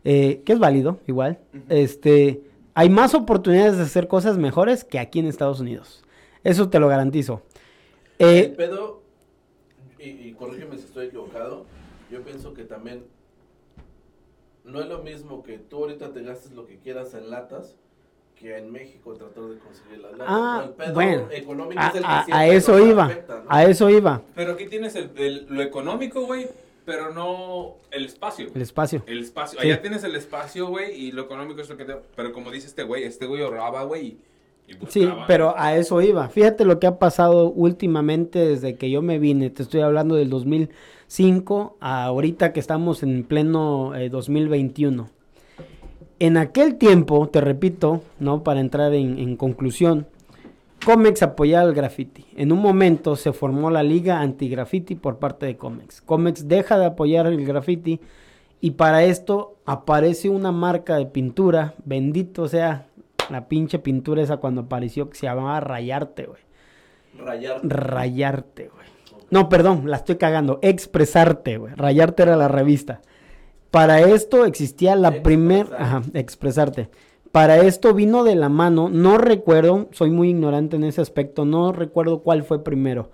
eh, que es válido, igual. Este, hay más oportunidades de hacer cosas mejores que aquí en Estados Unidos. Eso te lo garantizo. El Eh, pedo, y, y corrígeme si estoy equivocado, yo pienso que también no es lo mismo que tú ahorita te gastes lo que quieras en latas que en México tratar de conseguir las latas. Ah, El pedo bueno. económico a, es el que a- siempre a eso iba, afecta, ¿no? a eso iba, Pero aquí tienes el, el- lo económico, güey, pero no el espacio. el espacio. El espacio. Sí. Allá tienes el espacio, güey, y lo económico es lo que te... Pero como dice este güey, este güey ahorraba, güey, Sí, pero a eso iba. Fíjate lo que ha pasado últimamente desde que yo me vine. Te estoy hablando del 2005 a ahorita que estamos en pleno eh, 2021. En aquel tiempo, te repito, ¿no? Para entrar en, en conclusión, Comex apoyaba el graffiti. En un momento se formó la Liga Anti-Graffiti por parte de Comex. Comex deja de apoyar el graffiti y para esto aparece una marca de pintura, bendito sea la pinche pintura esa cuando apareció que se llamaba Rayarte, güey. Rayar. Rayarte, güey. No, perdón, la estoy cagando. Expresarte, güey. Rayarte era la revista. Para esto existía la primer... Expresarte. Ajá, expresarte. Para esto vino de la mano, no recuerdo, soy muy ignorante en ese aspecto, no recuerdo cuál fue primero,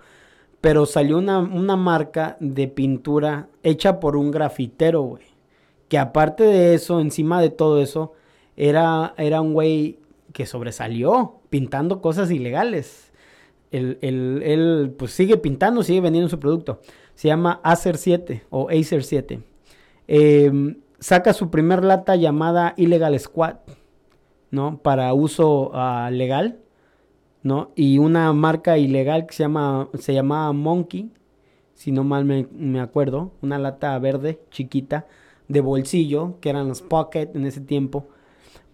pero salió una, una marca de pintura hecha por un grafitero, güey. Que aparte de eso, encima de todo eso, era, era un güey que sobresalió pintando cosas ilegales. Él, pues sigue pintando, sigue vendiendo su producto. Se llama Acer 7 o Acer 7. Eh, saca su primer lata llamada Illegal Squad, ¿no? Para uso ah, legal, ¿no? Y una marca ilegal que se llama, se llamaba Monkey, si no mal me, me acuerdo, una lata verde chiquita de bolsillo, que eran los Pocket en ese tiempo,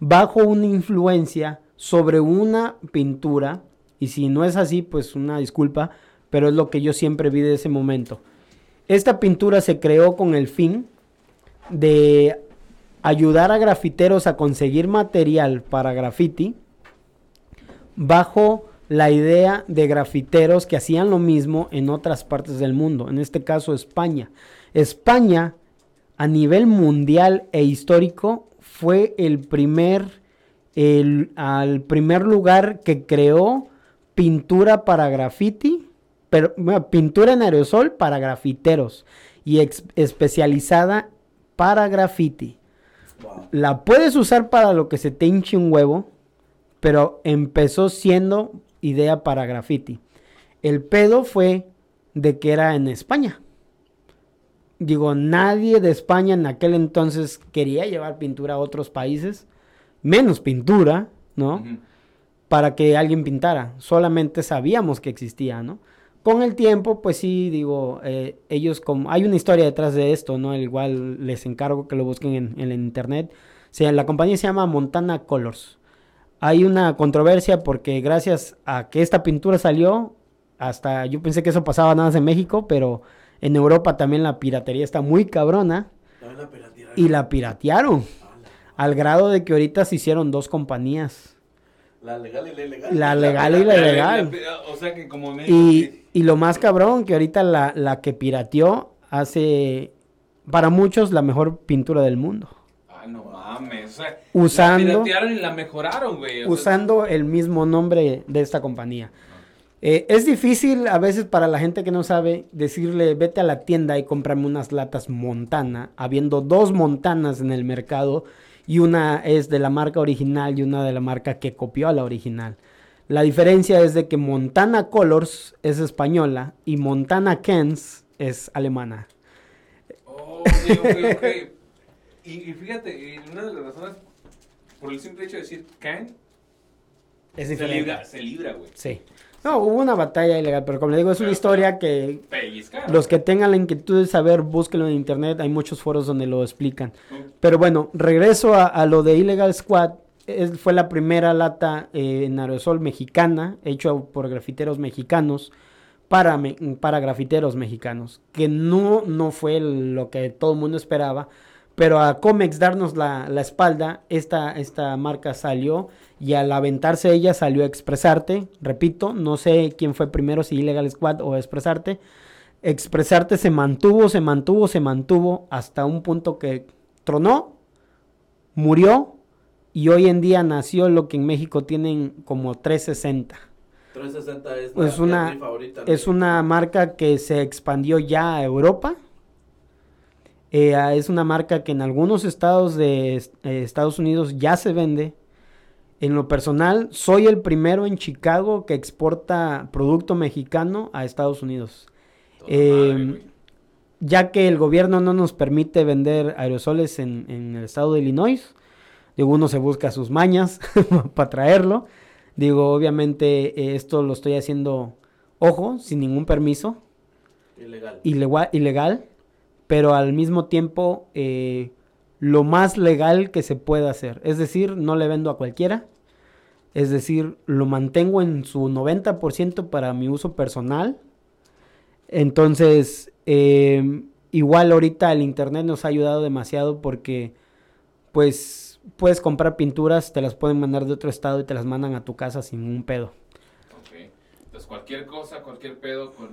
bajo una influencia sobre una pintura, y si no es así, pues una disculpa, pero es lo que yo siempre vi de ese momento. Esta pintura se creó con el fin de ayudar a grafiteros a conseguir material para graffiti bajo la idea de grafiteros que hacían lo mismo en otras partes del mundo, en este caso España. España, a nivel mundial e histórico, fue el primer, el, al primer lugar que creó pintura para graffiti, pero bueno, pintura en aerosol para grafiteros y ex- especializada para graffiti. Wow. La puedes usar para lo que se te hinche un huevo, pero empezó siendo idea para graffiti. El pedo fue de que era en España. Digo, nadie de España en aquel entonces quería llevar pintura a otros países, menos pintura, ¿no? Para que alguien pintara. Solamente sabíamos que existía, ¿no? Con el tiempo, pues sí, digo, eh, ellos como... Hay una historia detrás de esto, ¿no? Igual les encargo que lo busquen en, en el internet. O sea, la compañía se llama Montana Colors. Hay una controversia porque gracias a que esta pintura salió, hasta yo pensé que eso pasaba nada más en México, pero en Europa también la piratería está muy cabrona También la piratearon. y la piratearon. Al grado de que ahorita se hicieron dos compañías. La legal y la ilegal. La legal y la ilegal. O sea que como México, Y, y lo más cabrón, que ahorita la, la que pirateó hace, para muchos, la mejor pintura del mundo. Ay, no mames. O sea, Usando- La piratearon y la mejoraron, güey. o sea, Usando el mismo nombre de esta compañía. Eh, es difícil a veces para la gente que no sabe decirle vete a la tienda y cómprame unas latas Montana, habiendo dos Montanas en el mercado y una es de la marca original y una de la marca que copió a la original. La diferencia es de que Montana Colors es española y Montana Kens es alemana. Oh, ok, ok, ok. Y, y fíjate, una de las razones, por el simple hecho de decir can, Es se diferente. libra, se libra, güey. Sí. No, hubo una batalla ilegal, pero como le digo, es una historia que. Los que tengan la inquietud de saber, búsquenlo en internet. Hay muchos foros donde lo explican. Pero bueno, regreso a, a lo de Illegal Squad. Es- fue la primera lata eh, en aerosol mexicana, hecho por grafiteros mexicanos, para, me- para grafiteros mexicanos. Que no, no fue lo que todo el mundo esperaba. Pero a Comex darnos la, la espalda, esta, esta marca salió y al aventarse ella salió a Expresarte. Repito, no sé quién fue primero, si Illegal Squad o Expresarte. Expresarte se mantuvo, se mantuvo, se mantuvo hasta un punto que tronó, murió y hoy en día nació lo que en México tienen como 360. 360 es, una- mi favorita. Es una marca que se expandió ya a Europa. Eh, es una marca que en algunos estados de eh, Estados Unidos ya se vende. En lo personal, soy el primero en Chicago que exporta producto mexicano a Estados Unidos. Eh, Madre, güey. ya que el gobierno no nos permite vender aerosoles en, en el estado de Illinois, digo, uno se busca sus mañas para traerlo. Digo, obviamente eh, esto lo estoy haciendo, ojo, sin ningún permiso, Ilegal. ilegal, pero al mismo tiempo eh, lo más legal que se pueda hacer. Es decir, no le vendo a cualquiera. Es decir, lo mantengo en su 90% para mi uso personal. Entonces, eh, igual ahorita el internet nos ha ayudado demasiado porque, pues, puedes comprar pinturas, te las pueden mandar de otro estado y te las mandan a tu casa sin un pedo. Ok. Entonces, cualquier cosa, cualquier pedo, con,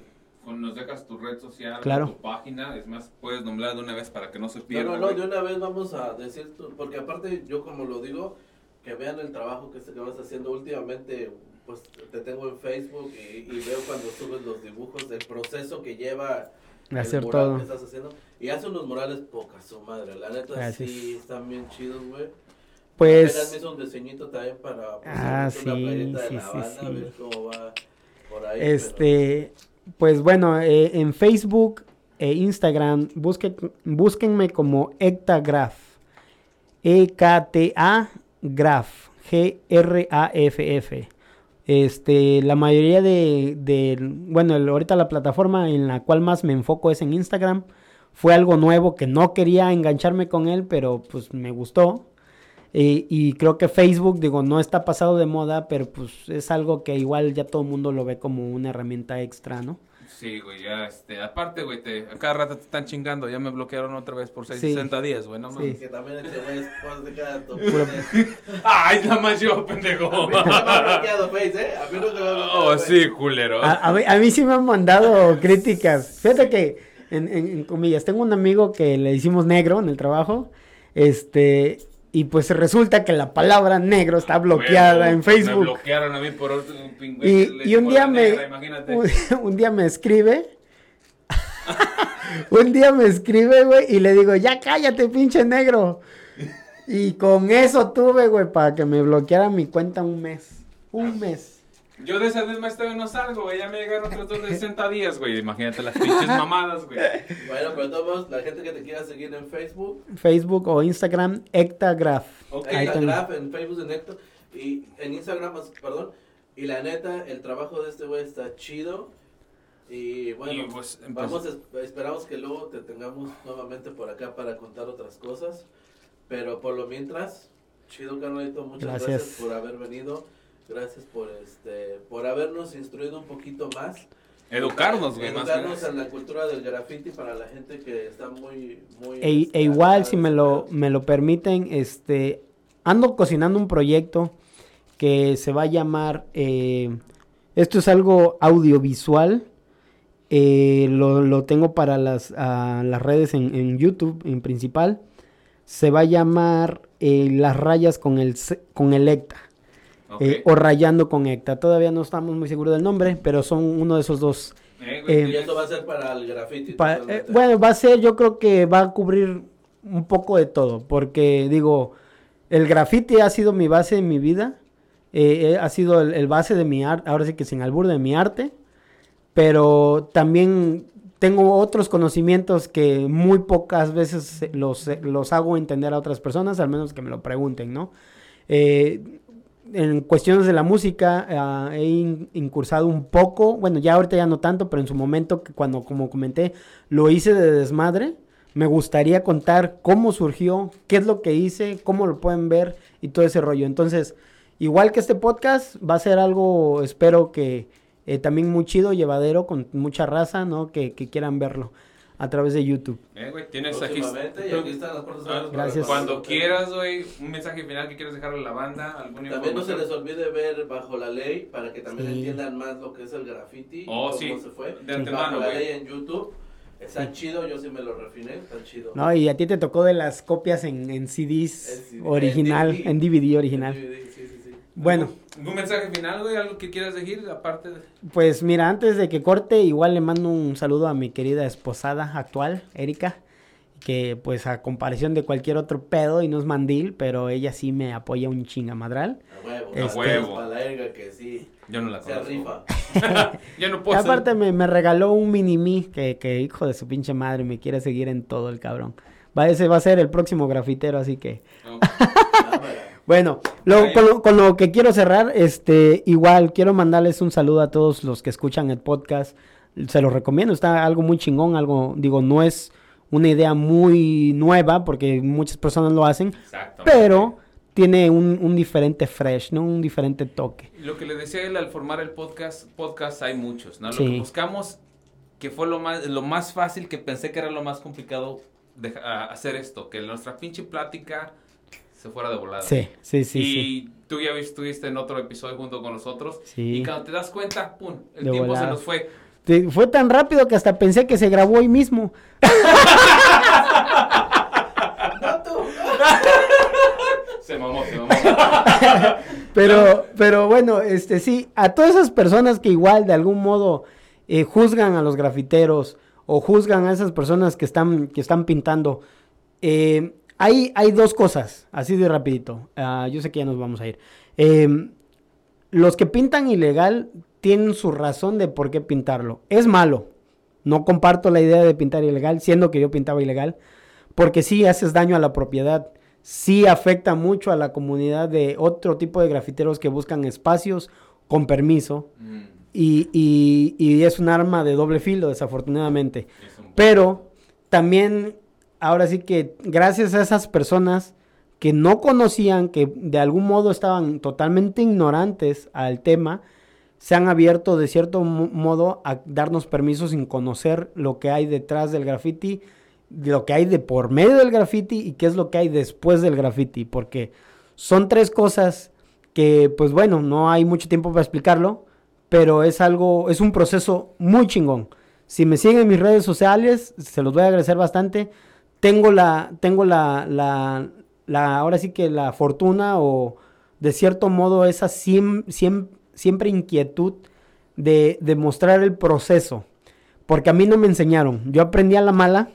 con- nos dejas tu red social, Claro. tu página. Es más, puedes nombrar de una vez para que no se No, pierda. no, no, güey. de una vez vamos a decir, tu- porque aparte yo como lo digo, que vean el trabajo que, este que vas haciendo últimamente, pues te tengo en Facebook y, y veo cuando subes los dibujos del proceso que lleva el Hacer todo. que estás haciendo. Y hace unos murales poca su madre, la neta Gracias. sí están bien chidos, güey. Apenas me Pues, hizo un diseñito también para pues, Ah, sí, sí, la sí, banda, sí. a ver pues bueno, eh, en Facebook e Instagram, busquen, búsquenme como Ectagraph. E-K-T-A Graph. G-R-A-F-F. Este, la mayoría de, de- bueno, ahorita la plataforma en la cual más me enfoco es en Instagram. Fue algo nuevo que no quería engancharme con él, pero pues me gustó. Y, y creo que Facebook, digo, no está pasado de moda, pero pues es algo que igual ya todo el mundo lo ve como una herramienta extra, ¿no? Sí, güey, ya, este, aparte, güey, te, a cada rato te están chingando, ya me bloquearon otra vez por 660 días, güey, no Sí. mames. Que también este güey es pues, de cada top. Ay, nada más yo, pendejo. A mí nunca me ha bloqueado Face, ¿eh? A mí nunca me ha bloqueado Oh, Face. sí, culero. A, a mí, a mí sí me han mandado críticas. Fíjate que, en, en- en comillas, tengo un amigo que le hicimos negro en el trabajo. Este, y pues resulta que la palabra negro está bloqueada en Me Facebook. bloquearon a mí por pingüino. Y, y un día me, imagínate. un, un día me escribe. un día me escribe, güey, y le digo, ya cállate, pinche negro. Y con eso tuve, güey, para que me bloqueara mi cuenta un mes. Un mes. Yo de esa misma vez no salgo, güey. Ya me llegaron otros dos de 60 días, güey. Imagínate las pinches mamadas, güey. Bueno, pero todos, la gente que te quiera seguir en Facebook, Facebook o Instagram, Ectagraph. Ok. Ahí ahí está tengo. Graf, en Facebook, en y en Instagram, perdón. Y la neta, el trabajo de este güey está chido. Y bueno, Y, pues, vamos, esperamos que luego te tengamos nuevamente por acá para contar otras cosas. Pero por lo mientras, chido carnalito, muchas gracias. Gracias. por haber venido. Gracias por este por habernos instruido un poquito más. Educarnos, güey. Educarnos en la cultura del graffiti para la gente que está muy muy E, este, e igual, si me lo, me lo permiten, este, ando cocinando un proyecto que se va a llamar, eh, esto es algo audiovisual, eh, lo, lo tengo para las, las redes en, en YouTube en principal, se va a llamar eh, Las rayas con el, con el Ecta. Eh, o rayando con Ecta. Todavía no estamos muy seguros del nombre, pero son uno de esos dos Eh, eh, Y esto va a ser para el graffiti. Pa- eh, bueno, va a ser, yo creo que va a cubrir un poco de todo, porque digo, el graffiti ha sido mi base en mi vida, eh, eh, ha sido el, el base de mi arte, ahora sí que sin albur de mi arte, pero también tengo otros conocimientos que muy pocas veces eh, los, eh, los hago entender a otras personas, al menos que me lo pregunten, ¿no? Eh, en cuestiones de la música ah, he in- incursado un poco, bueno, ya ahorita ya no tanto, pero en su momento, que cuando, como comenté, lo hice de desmadre, me gustaría contar cómo surgió, qué es lo que hice, cómo lo pueden ver y todo ese rollo. Entonces, igual que este podcast, va a ser algo, espero que eh, también muy chido, llevadero, con mucha raza, ¿no? Que, que quieran verlo a través de YouTube. Eh, güey, tienes aquí. Y aquí están las puertas Ah, gracias. Cuando quieras, güey, un mensaje final que quieras dejarle a la banda, algún También no se les olvide ver bajo la ley para que también Sí. entiendan más lo que es el graffiti. Oh, cómo sí, se fue. de antemano, bajo la ley en YouTube. Está chido, yo sí me lo refiné, está chido. No, y a ti te tocó de las copias en, en CDs En CD, original, en en DVD. DVD original. Sí, sí, sí, sí. Bueno, ¿Un mensaje final, güey? ¿Algo que quieras decir? Aparte de. pues mira, antes de que corte, igual le mando un saludo a mi querida esposada actual, Erika, que pues a comparación de cualquier otro pedo y no es mandil, pero ella sí me apoya un chingamadral. A huevo. Este- A huevo. Para la erga que sí. Yo no la Se conozco. rifa. Yo no Y puedo. aparte me, me regaló un mini mí que, que hijo de su pinche madre me quiere seguir en todo el cabrón. Va, ese va a ser el próximo grafitero, así que... Bueno, lo- con, lo, con lo que quiero cerrar, este, igual quiero mandarles un saludo a todos los que escuchan el podcast. Se los recomiendo, está algo muy chingón, algo, digo, no es una idea muy nueva porque muchas personas lo hacen, pero tiene un, un diferente fresh, ¿no? Un diferente toque. Lo que le decía él al formar el podcast, podcast hay muchos, ¿no? Lo Sí. que buscamos, que fue lo más, lo más fácil, que pensé que era lo más complicado de a- hacer esto, que nuestra pinche plática se fuera de volada. Sí, sí, sí, y sí. tú ya estuviste en otro episodio junto con nosotros. Sí. Y cuando te das cuenta, pum, el De tiempo volada. se nos fue. Te- Fue tan rápido que hasta pensé que se grabó hoy mismo. No, tú. Se mamó, se mamó. Pero, pero bueno, este sí, a todas esas personas que igual de algún modo eh, juzgan a los grafiteros o juzgan a esas personas que están, que están pintando, eh, hay, hay dos cosas, así de rapidito. Ah, yo sé que ya nos vamos a ir. Eh, los que pintan ilegal tienen su razón de por qué pintarlo. Es malo. No comparto la idea de pintar ilegal, siendo que yo pintaba ilegal, porque sí haces daño a la propiedad, sí afecta mucho a la comunidad de otro tipo de grafiteros que buscan espacios con permiso Mm, y, y- y es un arma de doble filo, desafortunadamente. es un- Pero también, ahora sí que gracias a esas personas que no conocían, que de algún modo estaban totalmente ignorantes al tema, se han abierto de cierto mo- modo a darnos permiso sin conocer lo que hay detrás del graffiti, lo que hay de por medio del graffiti y qué es lo que hay después del graffiti, porque son tres cosas que, pues bueno, no hay mucho tiempo para explicarlo, pero es algo, es un proceso muy chingón. Si me siguen en mis redes sociales, se los voy a agradecer bastante. Tengo la, tengo la, la, la- ahora sí que la fortuna o de cierto modo esa siem- siem- siempre inquietud de, de mostrar el proceso. Porque a mí no me enseñaron. Yo aprendí a la mala.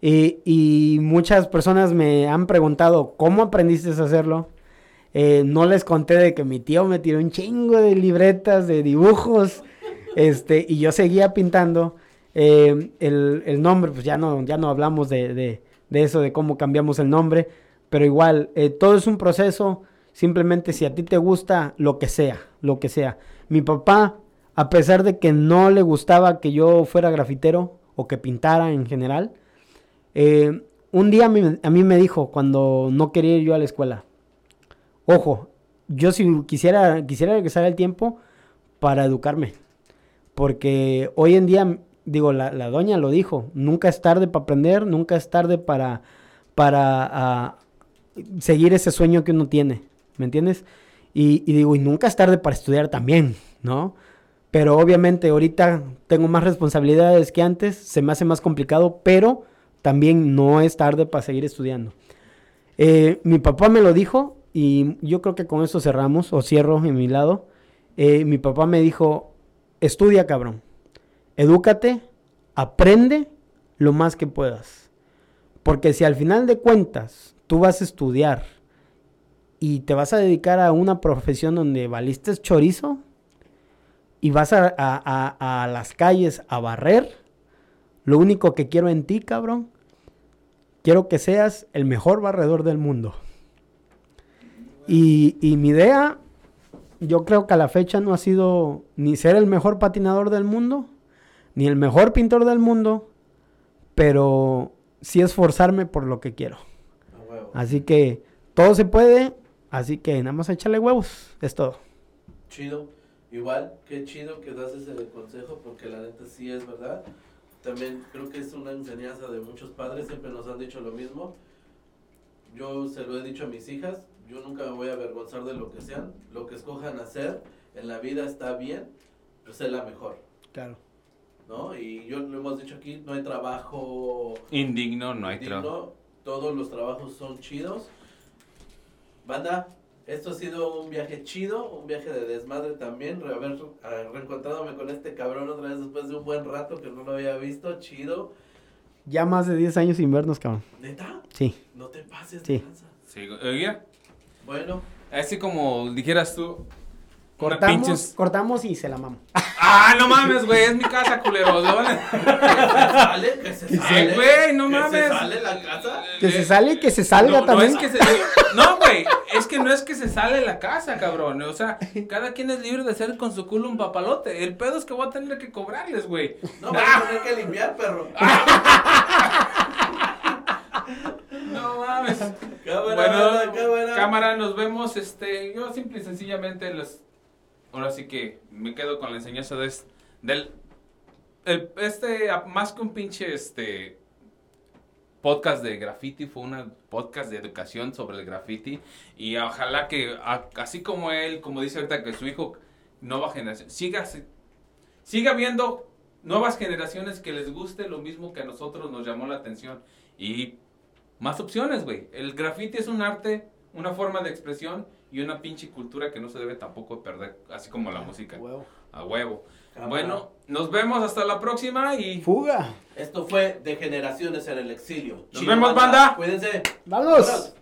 Y, y muchas personas me han preguntado, ¿cómo aprendiste a hacerlo? Eh, no les conté de que mi tío me tiró un chingo de libretas, de dibujos, este, y yo seguía pintando. Eh, el, el nombre, pues ya no, ya no hablamos de, de- de eso, de cómo cambiamos el nombre, pero igual, eh, todo es un proceso, simplemente si a ti te gusta, lo que sea, lo que sea. Mi papá, a pesar de que no le gustaba que yo fuera grafitero o que pintara en general, eh, un día a mí, a mí me dijo, cuando no quería ir yo a la escuela, ojo, yo si quisiera, quisiera regresar el tiempo para educarme. Porque hoy en día, digo, la, la doña lo dijo, nunca es tarde para aprender, nunca es tarde para, para ah, seguir ese sueño que uno tiene, ¿me entiendes? Y, digo, y nunca es tarde para estudiar también, ¿no? Pero obviamente ahorita tengo más responsabilidades que antes, se me hace más complicado, pero también no es tarde para seguir estudiando. Eh, mi papá me lo dijo y yo creo que con eso cerramos o cierro en mi lado. Eh, mi papá me dijo, estudia cabrón, edúcate, aprende lo más que puedas. Porque si al final de cuentas tú vas a estudiar y te vas a dedicar a una profesión donde valiste chorizo y vas a, a- a- a las calles a barrer, lo único que quiero en ti, cabrón, quiero que seas el mejor barredor del mundo. Y, y mi idea, yo creo que a la fecha no ha sido ni ser el mejor patinador del mundo, ni el mejor pintor del mundo, pero sí esforzarme por lo que quiero. Así que todo se puede, así que nada más échale huevos, es todo. Chido. Igual, qué chido que das ese consejo porque la neta sí es verdad. También creo que es una enseñanza de muchos padres, siempre nos han dicho lo mismo. Yo se lo he dicho a mis hijas, yo nunca me voy a avergonzar de lo que sean, lo que escojan hacer en la vida está bien, pues es la mejor, Claro. ¿No? Y yo lo hemos dicho aquí, no hay trabajo Indigno, no hay trabajo. todos los trabajos son chidos. Banda, esto ha sido un viaje chido, un viaje de desmadre también, haber ah, reencontrándome con este cabrón otra vez después de un buen rato que no lo había visto, chido. Ya más de 10 años sin vernos, cabrón. ¿Neta? Sí. No te pases Sí. de lanza. Sí, oye, Bueno, así como dijeras tú. Cortamos, pinches- cortamos y se la mamo. Ah, no mames, güey, es mi casa, culeros. que sale, que se sale. güey, no que mames. se sale la casa. Que se sale y que se salga no, no también. es que se, no, güey, es que no es que se sale la casa, cabrón. O sea, cada quien es libre de hacer con su culo un papalote. El pedo es que voy a tener que cobrarles, güey. No, vas a tener que limpiar, perro. No mames. Cámara, Bueno, cámara. cámara, nos vemos. Este, yo simple y sencillamente les. Ahora sí que me quedo con la enseñanza de del. el- este, más que un pinche este podcast de graffiti, fue un podcast de educación sobre el graffiti. Y ojalá que, así como él, como dice ahorita que su hijo, nueva generación, siga, siga viendo nuevas generaciones que les guste lo mismo que a nosotros nos llamó la atención. Y más opciones, güey. El graffiti es un arte, una forma de expresión y una pinche cultura que no se debe tampoco perder, así como la música. Huevo. A huevo. Cámara. Bueno, nos vemos hasta la próxima y Fuga. Esto fue de generaciones en el exilio. Nos vemos, banda. Cuídense. Vámonos. Vámonos.